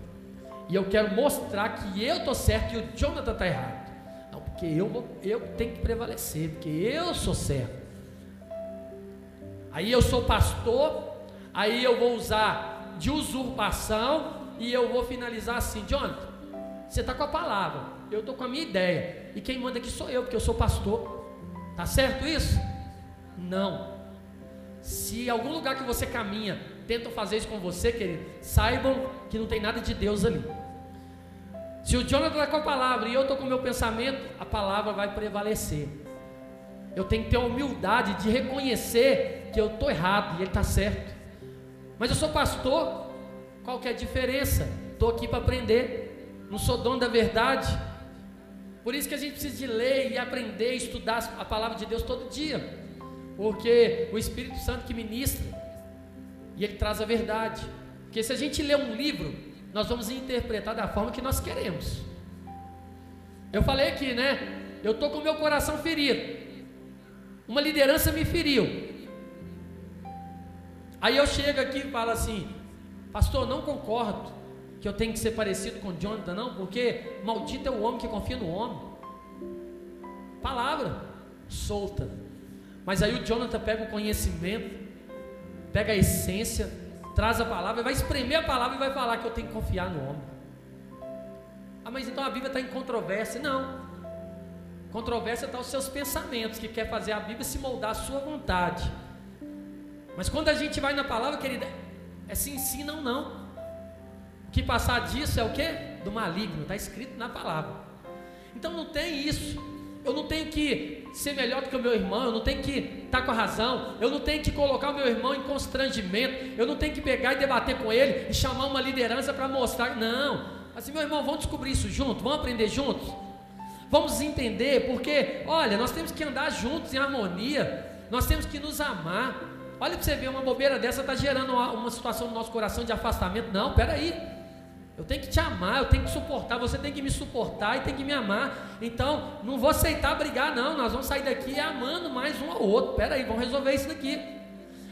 E eu quero mostrar que eu estou certo e o Jonathan está errado. Não, porque eu, eu tenho que prevalecer, porque eu sou certo. Aí eu sou pastor, aí eu vou usar de usurpação e eu vou finalizar assim, Jonathan, você está com a palavra, eu estou com a minha ideia. E quem manda aqui sou eu, porque eu sou pastor. Tá certo isso? Não. Se algum lugar que você caminha tentam fazer isso com você, querido, saibam que não tem nada de Deus ali. Se o Jonathan está com a palavra e eu estou com o meu pensamento, a palavra vai prevalecer. Eu tenho que ter a humildade de reconhecer que eu estou errado e ele está certo. Mas eu sou pastor, qual que é a diferença? Estou aqui para aprender, não sou dono da verdade. Por isso que a gente precisa de ler e aprender, estudar a palavra de Deus todo dia porque o Espírito Santo que ministra e ele traz a verdade. Porque se a gente lê um livro, nós vamos interpretar da forma que nós queremos. Eu falei aqui, né? Eu estou com meu coração ferido. Uma liderança me feriu. Aí eu chego aqui e falo assim: Pastor, não concordo que eu tenho que ser parecido com Jonathan, não, porque maldito é o homem que confia no homem. Palavra solta. Mas aí o Jonathan pega o conhecimento, pega a essência, traz a palavra, vai espremer a palavra e vai falar que eu tenho que confiar no homem. Ah, mas então a Bíblia está em controvérsia? Não. Controvérsia está os seus pensamentos, que quer fazer a Bíblia se moldar à sua vontade. Mas quando a gente vai na palavra, querida, é sim, sim, não, não. Que passar disso é o que? Do maligno, está escrito na palavra. Então não tem isso. Eu não tenho que ser melhor do que o meu irmão, eu não tenho que estar com a razão, eu não tenho que colocar o meu irmão em constrangimento, eu não tenho que pegar e debater com ele e chamar uma liderança para mostrar. Não. Assim, meu irmão, vamos descobrir isso junto, vamos aprender juntos. Vamos entender, porque, olha, nós temos que andar juntos em harmonia, nós temos que nos amar. Olha para você ver, uma bobeira dessa está gerando uma, uma situação no nosso coração de afastamento. Não, peraí. Eu tenho que te amar, eu tenho que suportar, você tem que me suportar e tem que me amar. Então, não vou aceitar brigar, não. Nós vamos sair daqui amando mais um ao outro. Pera aí, vamos resolver isso daqui.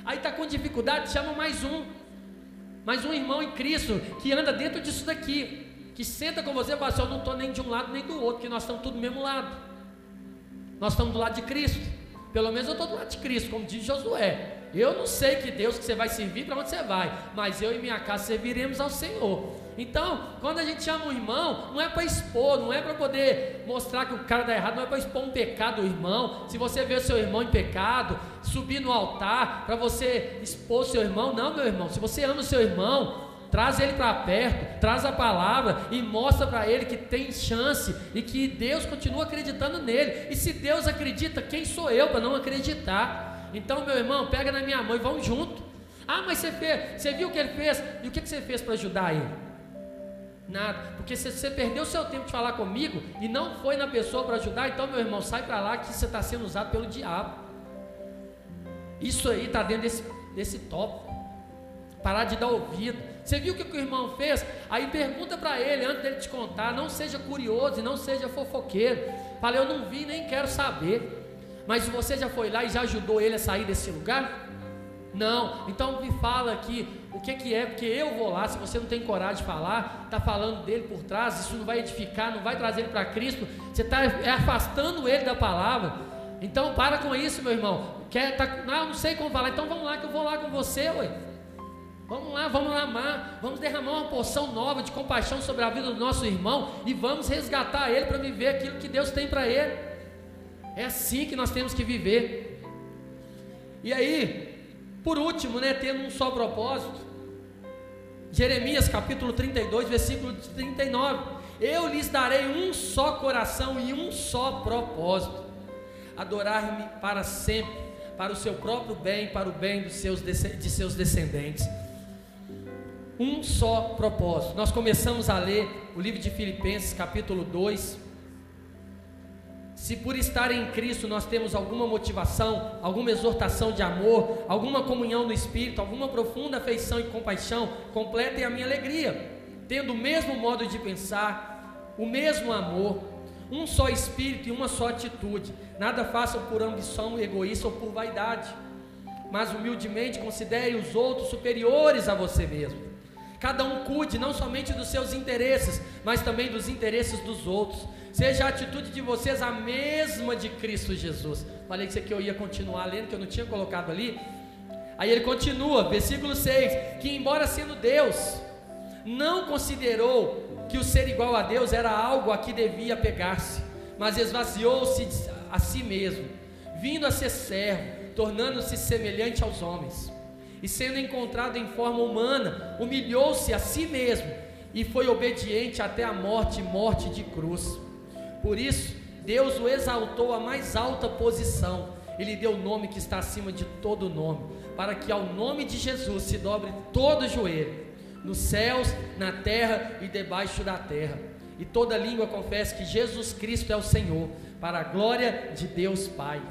Aí está com dificuldade, chama mais um. Mais um irmão em Cristo que anda dentro disso daqui. Que senta com você e fala assim: Eu não estou nem de um lado nem do outro, porque nós estamos tudo do mesmo lado. Nós estamos do lado de Cristo. Pelo menos eu estou do lado de Cristo, como diz Josué. Eu não sei que Deus que você vai servir, para onde você vai, mas eu e minha casa serviremos ao Senhor. Então, quando a gente chama um irmão, não é para expor, não é para poder mostrar que o cara está errado, não é para expor um pecado do irmão. Se você vê o seu irmão em pecado, subir no altar para você expor o seu irmão, não, meu irmão. Se você ama o seu irmão, traz ele para perto, traz a palavra e mostra para ele que tem chance e que Deus continua acreditando nele. E se Deus acredita, quem sou eu para não acreditar? Então, meu irmão, pega na minha mão e vamos junto. Ah, mas você fez, você viu o que ele fez? E o que você fez para ajudar ele? Nada. Porque se você perdeu seu tempo de falar comigo e não foi na pessoa para ajudar, então, meu irmão, sai para lá que você está sendo usado pelo diabo. Isso aí está dentro desse, desse tópico. Parar de dar ouvido. Você viu o que o irmão fez? Aí pergunta para ele, antes dele te contar. Não seja curioso e não seja fofoqueiro. Fala, eu não vi nem quero saber. Mas você já foi lá e já ajudou ele a sair desse lugar? Não. Então me fala aqui o que, que é, porque eu vou lá, se você não tem coragem de falar, está falando dele por trás, isso não vai edificar, não vai trazer ele para Cristo, você está é afastando ele da palavra. Então para com isso, meu irmão. Quer, tá, não, não sei como falar, então vamos lá que eu vou lá com você, ué. Vamos lá, vamos lá amar, vamos derramar uma porção nova de compaixão sobre a vida do nosso irmão e vamos resgatar ele para viver aquilo que Deus tem para ele. É assim que nós temos que viver. E aí, por último, né, tendo um só propósito, Jeremias capítulo 32, versículo 39: Eu lhes darei um só coração e um só propósito: adorar-me para sempre, para o seu próprio bem, para o bem dos seus, de seus descendentes. Um só propósito. Nós começamos a ler o livro de Filipenses, capítulo 2, se por estar em Cristo nós temos alguma motivação, alguma exortação de amor, alguma comunhão no Espírito, alguma profunda afeição e compaixão, completem a minha alegria, tendo o mesmo modo de pensar, o mesmo amor, um só espírito e uma só atitude. Nada façam por ambição egoísta ou por vaidade, mas humildemente considere os outros superiores a você mesmo. Cada um cuide não somente dos seus interesses, mas também dos interesses dos outros. Seja a atitude de vocês a mesma de Cristo Jesus. Falei que isso aqui eu ia continuar lendo, que eu não tinha colocado ali. Aí ele continua, versículo 6: Que embora sendo Deus, não considerou que o ser igual a Deus era algo a que devia pegar-se, mas esvaziou-se a si mesmo, vindo a ser servo, tornando-se semelhante aos homens. E sendo encontrado em forma humana, humilhou-se a si mesmo e foi obediente até a morte morte de cruz. Por isso, Deus o exaltou à mais alta posição. Ele deu o nome que está acima de todo nome, para que ao nome de Jesus se dobre todo joelho, nos céus, na terra e debaixo da terra. E toda língua confesse que Jesus Cristo é o Senhor, para a glória de Deus Pai.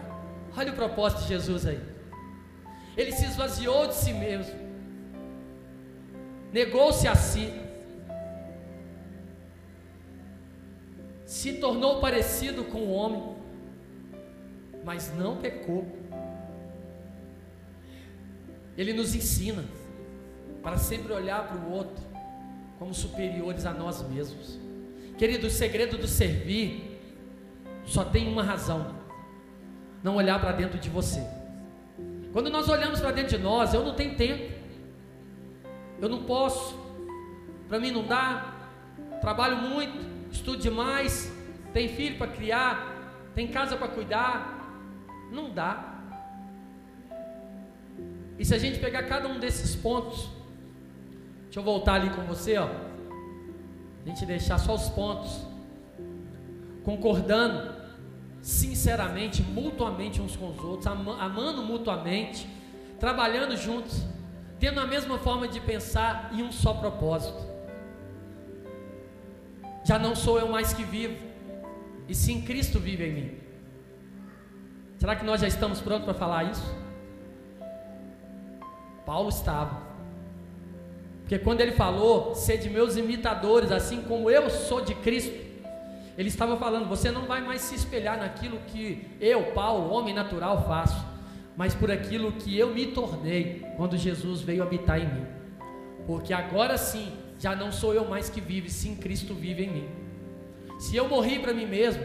Olha o propósito de Jesus aí. Ele se esvaziou de si mesmo, negou-se a si, se tornou parecido com o homem, mas não pecou. Ele nos ensina para sempre olhar para o outro como superiores a nós mesmos. Querido, o segredo do servir só tem uma razão: não olhar para dentro de você. Quando nós olhamos para dentro de nós, eu não tenho tempo, eu não posso, para mim não dá, trabalho muito, estuda demais, tem filho para criar, tem casa para cuidar. Não dá. E se a gente pegar cada um desses pontos, deixa eu voltar ali com você, ó. A gente deixar só os pontos, concordando, sinceramente, mutuamente uns com os outros, amando mutuamente, trabalhando juntos, tendo a mesma forma de pensar e um só propósito. Já não sou eu mais que vivo, e sim Cristo vive em mim. Será que nós já estamos prontos para falar isso? Paulo estava. Porque quando ele falou, sede meus imitadores, assim como eu sou de Cristo, ele estava falando: você não vai mais se espelhar naquilo que eu, Paulo, homem natural, faço, mas por aquilo que eu me tornei quando Jesus veio habitar em mim. Porque agora sim, já não sou eu mais que vive, sim Cristo vive em mim. Se eu morri para mim mesmo,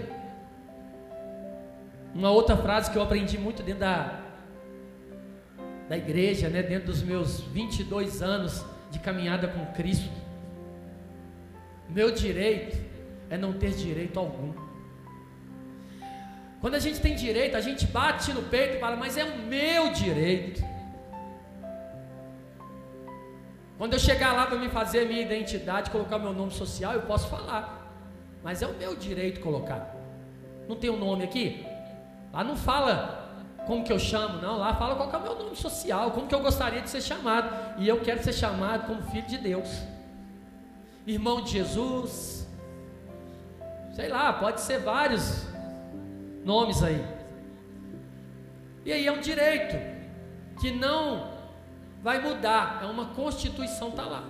uma outra frase que eu aprendi muito dentro da, da igreja, né, dentro dos meus 22 anos de caminhada com Cristo. Meu direito é não ter direito algum. Quando a gente tem direito, a gente bate no peito e fala, mas é o meu direito. Quando eu chegar lá para me fazer minha identidade, colocar meu nome social, eu posso falar. Mas é o meu direito colocar. Não tem um nome aqui? Lá não fala como que eu chamo, não. Lá fala qual é o meu nome social, como que eu gostaria de ser chamado. E eu quero ser chamado como filho de Deus. Irmão de Jesus. Sei lá, pode ser vários nomes aí. E aí é um direito que não vai mudar, é uma constituição tá lá.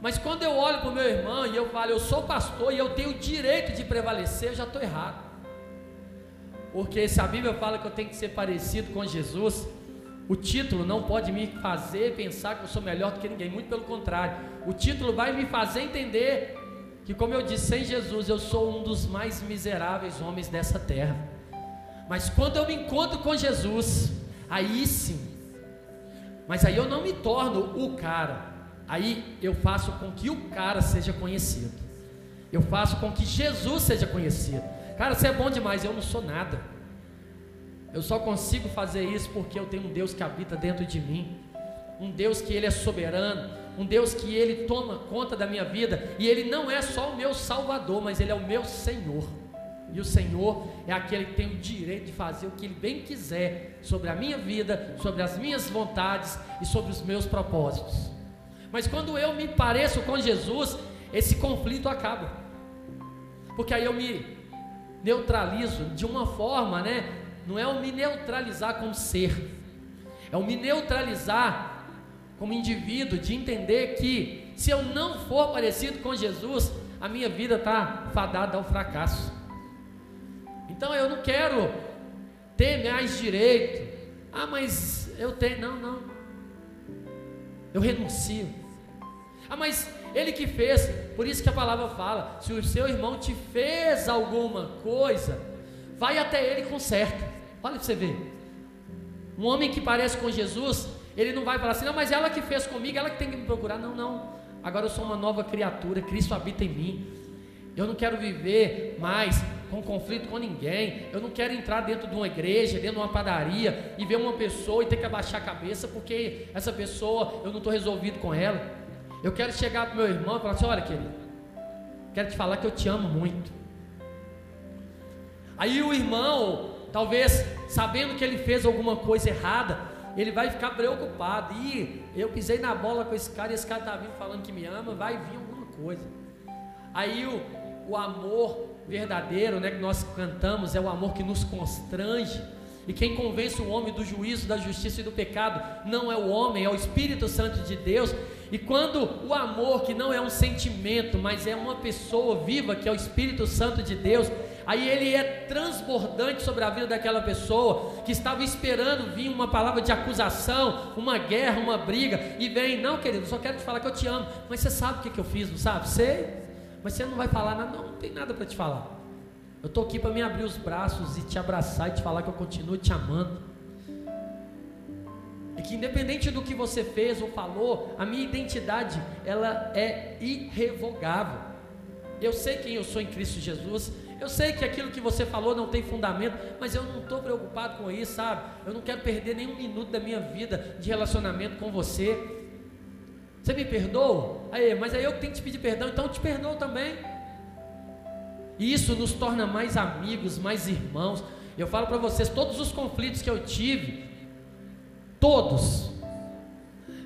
Mas quando eu olho para o meu irmão e eu falo, eu sou pastor e eu tenho o direito de prevalecer, eu já estou errado. Porque se a Bíblia fala que eu tenho que ser parecido com Jesus, o título não pode me fazer pensar que eu sou melhor do que ninguém, muito pelo contrário. O título vai me fazer entender que, como eu disse, sem Jesus eu sou um dos mais miseráveis homens dessa terra. Mas quando eu me encontro com Jesus, aí sim, mas aí eu não me torno o cara, aí eu faço com que o cara seja conhecido, eu faço com que Jesus seja conhecido. Cara, você é bom demais, eu não sou nada. Eu só consigo fazer isso porque eu tenho um Deus que habita dentro de mim. Um Deus que ele é soberano, um Deus que ele toma conta da minha vida e ele não é só o meu salvador, mas ele é o meu Senhor. E o Senhor é aquele que tem o direito de fazer o que ele bem quiser sobre a minha vida, sobre as minhas vontades e sobre os meus propósitos. Mas quando eu me pareço com Jesus, esse conflito acaba. Porque aí eu me neutralizo de uma forma, né? Não é o me neutralizar como ser, é o me neutralizar como indivíduo, de entender que se eu não for parecido com Jesus, a minha vida está fadada ao fracasso. Então eu não quero ter mais direito. Ah, mas eu tenho. Não, não. Eu renuncio. Ah, mas ele que fez, por isso que a palavra fala: se o seu irmão te fez alguma coisa, vai até ele e conserta. Olha para você ver. Um homem que parece com Jesus, ele não vai falar assim, não, mas ela que fez comigo, ela que tem que me procurar. Não, não. Agora eu sou uma nova criatura, Cristo habita em mim. Eu não quero viver mais com conflito com ninguém. Eu não quero entrar dentro de uma igreja, dentro de uma padaria e ver uma pessoa e ter que abaixar a cabeça porque essa pessoa eu não estou resolvido com ela. Eu quero chegar para meu irmão e falar assim: olha, querido, quero te falar que eu te amo muito. Aí o irmão, talvez sabendo que ele fez alguma coisa errada, ele vai ficar preocupado. E eu pisei na bola com esse cara e esse cara está vindo falando que me ama, vai vir alguma coisa. Aí o, o amor verdadeiro, né, que nós cantamos, é o amor que nos constrange. E quem convence o homem do juízo, da justiça e do pecado não é o homem, é o Espírito Santo de Deus. E quando o amor, que não é um sentimento, mas é uma pessoa viva, que é o Espírito Santo de Deus, aí ele é transbordante sobre a vida daquela pessoa que estava esperando vir uma palavra de acusação, uma guerra, uma briga, e vem, não, querido, só quero te falar que eu te amo, mas você sabe o que, que eu fiz, não sabe? Sei, mas você não vai falar nada, não, não tem nada para te falar. Eu estou aqui para me abrir os braços e te abraçar e te falar que eu continuo te amando. E que independente do que você fez ou falou, a minha identidade ela é irrevogável. Eu sei quem eu sou em Cristo Jesus. Eu sei que aquilo que você falou não tem fundamento, mas eu não estou preocupado com isso, sabe? Eu não quero perder nenhum minuto da minha vida de relacionamento com você. Você me perdoa? Aí, mas é eu tenho que te pedir perdão, então eu te perdoo também. E isso nos torna mais amigos, mais irmãos. Eu falo para vocês, todos os conflitos que eu tive, todos,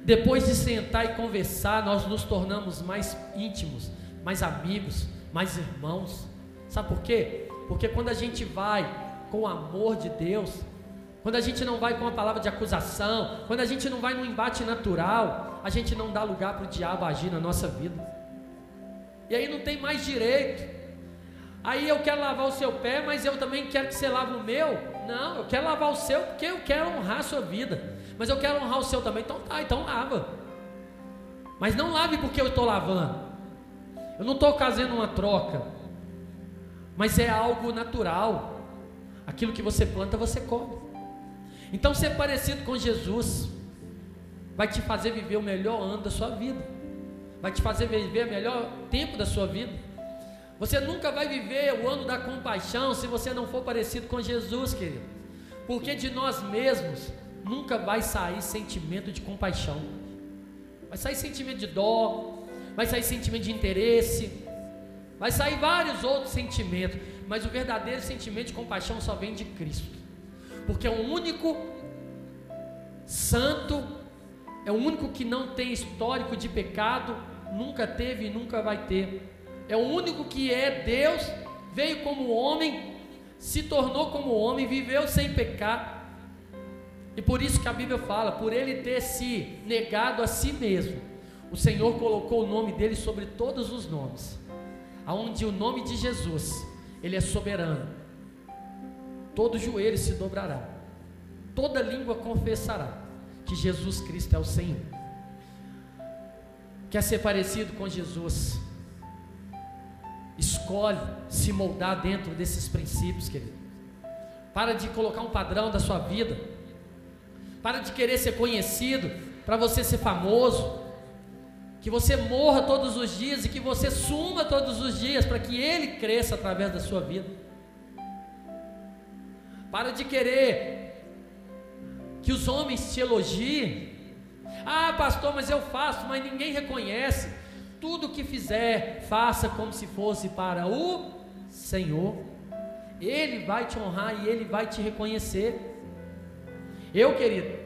depois de sentar e conversar, nós nos tornamos mais íntimos, mais amigos, mais irmãos. Sabe por quê? Porque quando a gente vai com o amor de Deus, quando a gente não vai com a palavra de acusação, quando a gente não vai no embate natural, a gente não dá lugar para o diabo agir na nossa vida. E aí não tem mais direito. Aí eu quero lavar o seu pé, mas eu também quero que você lave o meu. Não, eu quero lavar o seu porque eu quero honrar a sua vida. Mas eu quero honrar o seu também. Então tá, então lava. Mas não lave porque eu estou lavando. Eu não estou fazendo uma troca. Mas é algo natural. Aquilo que você planta, você come. Então ser parecido com Jesus vai te fazer viver o melhor ano da sua vida. Vai te fazer viver o melhor tempo da sua vida. Você nunca vai viver o ano da compaixão se você não for parecido com Jesus, querido. Porque de nós mesmos nunca vai sair sentimento de compaixão. Vai sair sentimento de dó, vai sair sentimento de interesse, vai sair vários outros sentimentos, mas o verdadeiro sentimento de compaixão só vem de Cristo. Porque é o único santo, é o único que não tem histórico de pecado, nunca teve e nunca vai ter. É o único que é Deus, veio como homem, se tornou como homem, viveu sem pecar. E por isso que a Bíblia fala, por ele ter se negado a si mesmo, o Senhor colocou o nome dele sobre todos os nomes. Aonde o nome de Jesus, ele é soberano todo joelho se dobrará, toda língua confessará que Jesus Cristo é o Senhor. Quer ser parecido com Jesus? Escolhe se moldar dentro desses princípios, querido. Para de colocar um padrão da sua vida. Para de querer ser conhecido para você ser famoso. Que você morra todos os dias e que você suma todos os dias para que Ele cresça através da sua vida. Para de querer que os homens te elogiem. Ah, pastor, mas eu faço, mas ninguém reconhece. Tudo que fizer, faça como se fosse para o Senhor. Ele vai te honrar e ele vai te reconhecer. Eu, querido,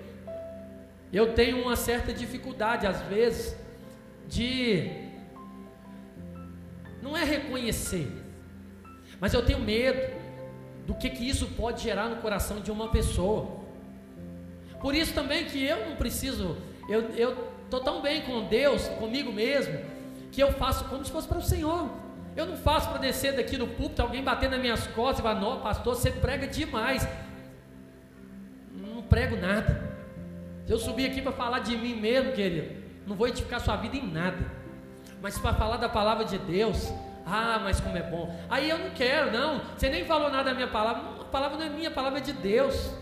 eu tenho uma certa dificuldade às vezes de não é reconhecer, mas eu tenho medo do que, que isso pode gerar no coração de uma pessoa. Por isso também que eu não preciso, eu estou tão bem com Deus, comigo mesmo, que eu faço como se fosse para o Senhor. Eu não faço para descer daqui do púlpito, alguém bater nas minhas costas e falar, não, pastor, você prega demais. Não prego nada. Se eu subir aqui para falar de mim mesmo, querido, não vou edificar sua vida em nada. Mas para falar da palavra de Deus, ah, mas como é bom. Aí eu não quero, não. Você nem falou nada da minha palavra. A palavra não é minha, a palavra é de Deus.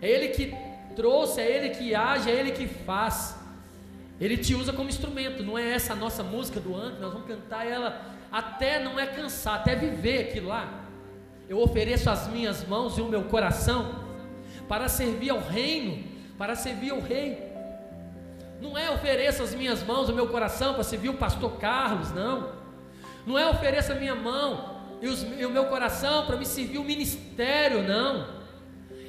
É Ele que trouxe, é Ele que age, é Ele que faz. Ele te usa como instrumento. Não é essa a nossa música do ano, nós vamos cantar ela até não é cansar, até viver aquilo lá. Eu ofereço as minhas mãos e o meu coração para servir ao reino, para servir ao rei. Não é ofereço as minhas mãos, o meu coração para servir o pastor Carlos, não. Não é ofereça a minha mão e, os, e o meu coração para me servir o ministério, não.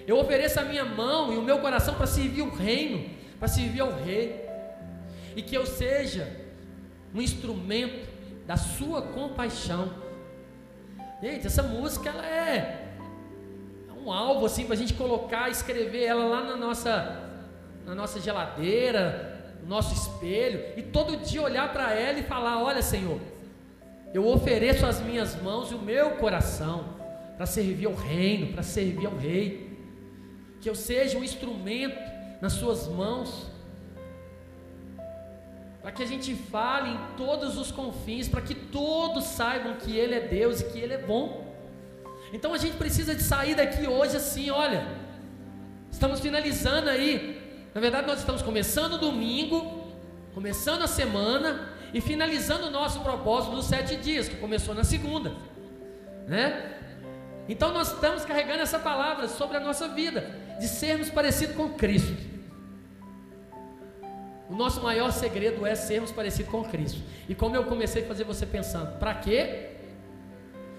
Eu ofereço a minha mão e o meu coração para servir o reino, para servir ao rei. E que eu seja um instrumento da sua compaixão. Gente, essa música ela é, é um alvo assim para a gente colocar, escrever ela lá na nossa, na nossa geladeira, nosso espelho e todo dia olhar para ela e falar: Olha, Senhor, eu ofereço as minhas mãos e o meu coração para servir ao reino, para servir ao rei. Que eu seja um instrumento nas suas mãos. Para que a gente fale em todos os confins, para que todos saibam que Ele é Deus e que Ele é bom. Então a gente precisa de sair daqui hoje assim, olha. Estamos finalizando aí. Na verdade, nós estamos começando o domingo, começando a semana, e finalizando o nosso propósito dos sete dias, que começou na segunda, né? Então nós estamos carregando essa palavra sobre a nossa vida, de sermos parecidos com Cristo. O nosso maior segredo é sermos parecidos com Cristo. E como eu comecei a fazer você pensando, para quê?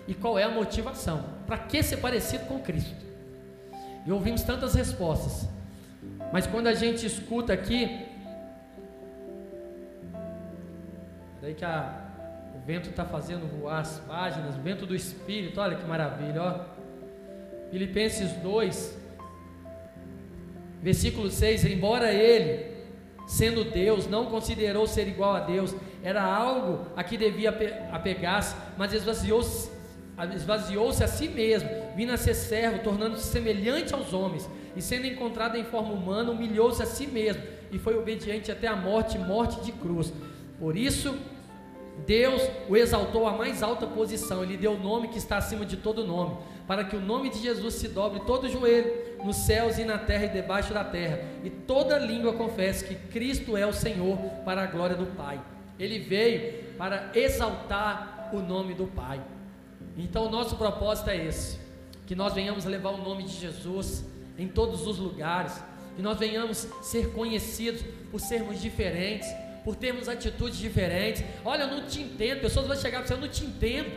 e qual é a motivação. Para que ser parecido com Cristo? E ouvimos tantas respostas, mas quando a gente escuta aqui, daí que a, o vento está fazendo voar as páginas, o vento do Espírito, olha que maravilha, ó. Filipenses 2, versículo 6: Embora ele, sendo Deus, não considerou ser igual a Deus, era algo a que devia apegar-se, mas esvaziou-se esvaziou-se a si mesmo, vindo a ser servo, tornando-se semelhante aos homens, e sendo encontrado em forma humana, humilhou-se a si mesmo, e foi obediente até a morte morte de cruz. Por isso, Deus o exaltou à mais alta posição, Ele deu o nome que está acima de todo nome, para que o nome de Jesus se dobre todo joelho, nos céus e na terra e debaixo da terra, e toda língua confesse que Cristo é o Senhor, para a glória do Pai. Ele veio para exaltar o nome do Pai. Então, o nosso propósito é esse: que nós venhamos levar o nome de Jesus em todos os lugares, que nós venhamos ser conhecidos por sermos diferentes por termos atitudes diferentes. Olha, eu não te entendo. Pessoas vão chegar para você, eu não te entendo.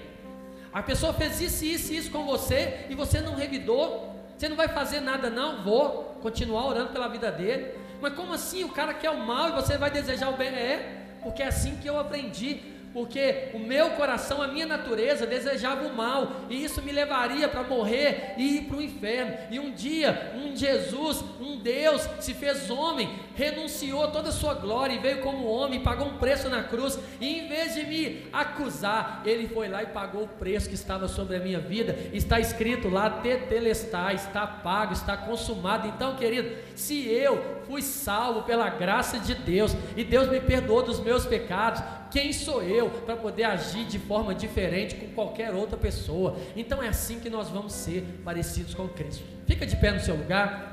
A pessoa fez isso, isso e isso com você e você não revidou. Você não vai fazer nada, não? Vou continuar orando pela vida dele. Mas como assim? O cara quer o mal e você vai desejar o bem? É, porque é assim que eu aprendi porque o meu coração, a minha natureza desejava o mal, e isso me levaria para morrer e ir para o inferno. E um dia, um Jesus, um Deus, se fez homem, renunciou toda a sua glória e veio como homem, pagou um preço na cruz, e em vez de me acusar, ele foi lá e pagou o preço que estava sobre a minha vida. Está escrito lá: Tetelestai, está pago, está consumado. Então, querido, se eu fui salvo pela graça de Deus e Deus me perdoou dos meus pecados, quem sou eu para poder agir de forma diferente com qualquer outra pessoa? Então é assim que nós vamos ser parecidos com Cristo. Fica de pé no seu lugar.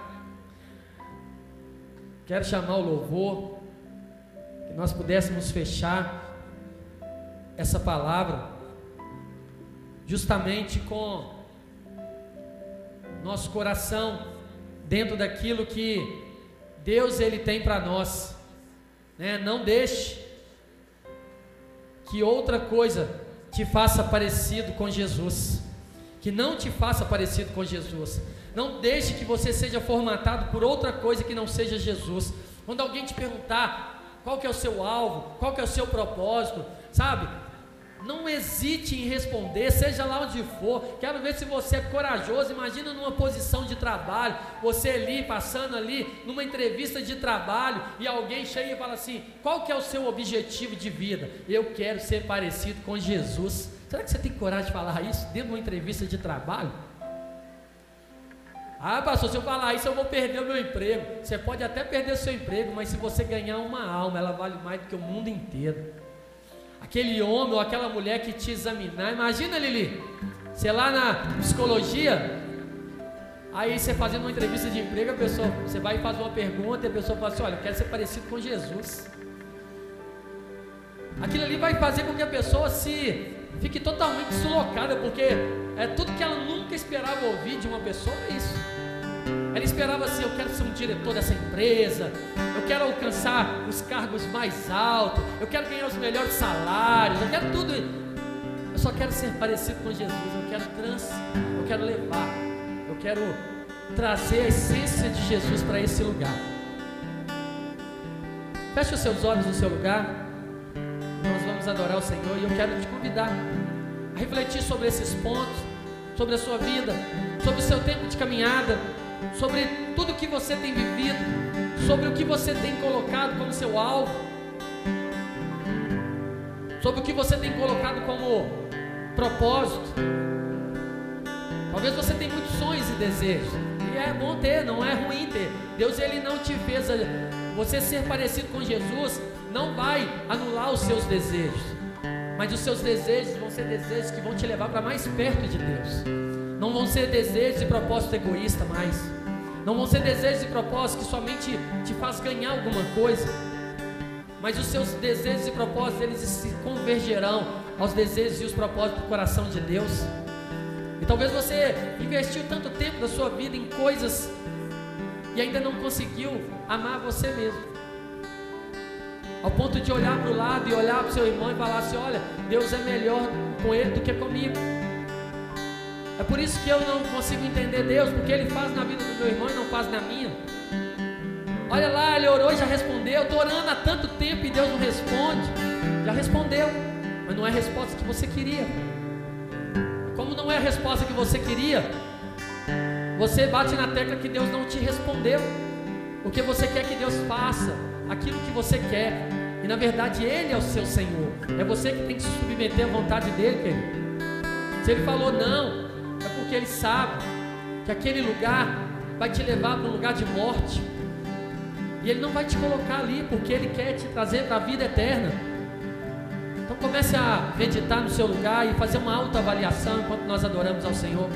Quero chamar o louvor, que nós pudéssemos fechar essa palavra, justamente com nosso coração dentro daquilo que Deus ele tem para nós. Né? Não deixe que outra coisa te faça parecido com Jesus, que não te faça parecido com Jesus. Não deixe que você seja formatado por outra coisa que não seja Jesus. Quando alguém te perguntar qual que é o seu alvo, qual que é o seu propósito, sabe? Não hesite em responder, seja lá onde for. Quero ver se você é corajoso. Imagina numa posição de trabalho, você ali passando ali numa entrevista de trabalho e alguém chega e fala assim: "Qual que é o seu objetivo de vida?" Eu quero ser parecido com Jesus. Será que você tem coragem de falar isso dentro de uma entrevista de trabalho? Ah, pastor, se eu falar isso, eu vou perder o meu emprego. Você pode até perder o seu emprego, mas se você ganhar uma alma, ela vale mais do que o mundo inteiro aquele homem ou aquela mulher que te examinar. Imagina, Lili, você lá na psicologia, aí você fazendo uma entrevista de emprego, a pessoa, você vai e faz uma pergunta e a pessoa fala assim: Olha, eu quero ser parecido com Jesus. Aquilo ali vai fazer com que a pessoa se fique totalmente deslocada, porque é tudo que ela nunca esperava ouvir de uma pessoa é isso. Ela esperava assim: eu quero ser um diretor dessa empresa, eu quero alcançar os cargos mais altos, eu quero ganhar os melhores salários, eu quero tudo. Eu só quero ser parecido com Jesus, eu quero trans, eu quero levar, eu quero trazer a essência de Jesus para esse lugar. Feche os seus olhos no seu lugar. Nós vamos adorar o Senhor e eu quero te convidar a refletir sobre esses pontos, sobre a sua vida, sobre o seu tempo de caminhada sobre tudo que você tem vivido, sobre o que você tem colocado como seu alvo, sobre o que você tem colocado como propósito. Talvez você tenha muitos sonhos e desejos, e é bom ter, não é ruim ter. Deus ele não te fez você ser parecido com Jesus, não vai anular os seus desejos, mas os seus desejos vão ser desejos que vão te levar para mais perto de Deus. Não vão ser desejos e propósito egoísta mais. Não vão ser desejos e propósitos que somente te faz ganhar alguma coisa. Mas os seus desejos e propósitos eles se convergerão aos desejos e os propósitos do coração de Deus. E talvez você investiu tanto tempo da sua vida em coisas e ainda não conseguiu amar você mesmo. Ao ponto de olhar para o lado e olhar para o seu irmão e falar assim: olha, Deus é melhor com ele do que comigo. É por isso que eu não consigo entender Deus, porque Ele faz na vida do meu irmão e não faz na minha. Olha lá, ele orou e já respondeu. Estou orando há tanto tempo e Deus não responde. Já respondeu, mas não é a resposta que você queria. Como não é a resposta que você queria, você bate na tecla que Deus não te respondeu. Porque você quer que Deus faça aquilo que você quer. E na verdade Ele é o seu Senhor. É você que tem que se submeter à vontade dele, querido. Se Ele falou não, é porque Ele sabe que aquele lugar vai te levar para um lugar de morte. E Ele não vai te colocar ali, porque Ele quer te trazer para a vida eterna. Então comece a meditar no seu lugar e fazer uma autoavaliação enquanto nós adoramos ao Senhor.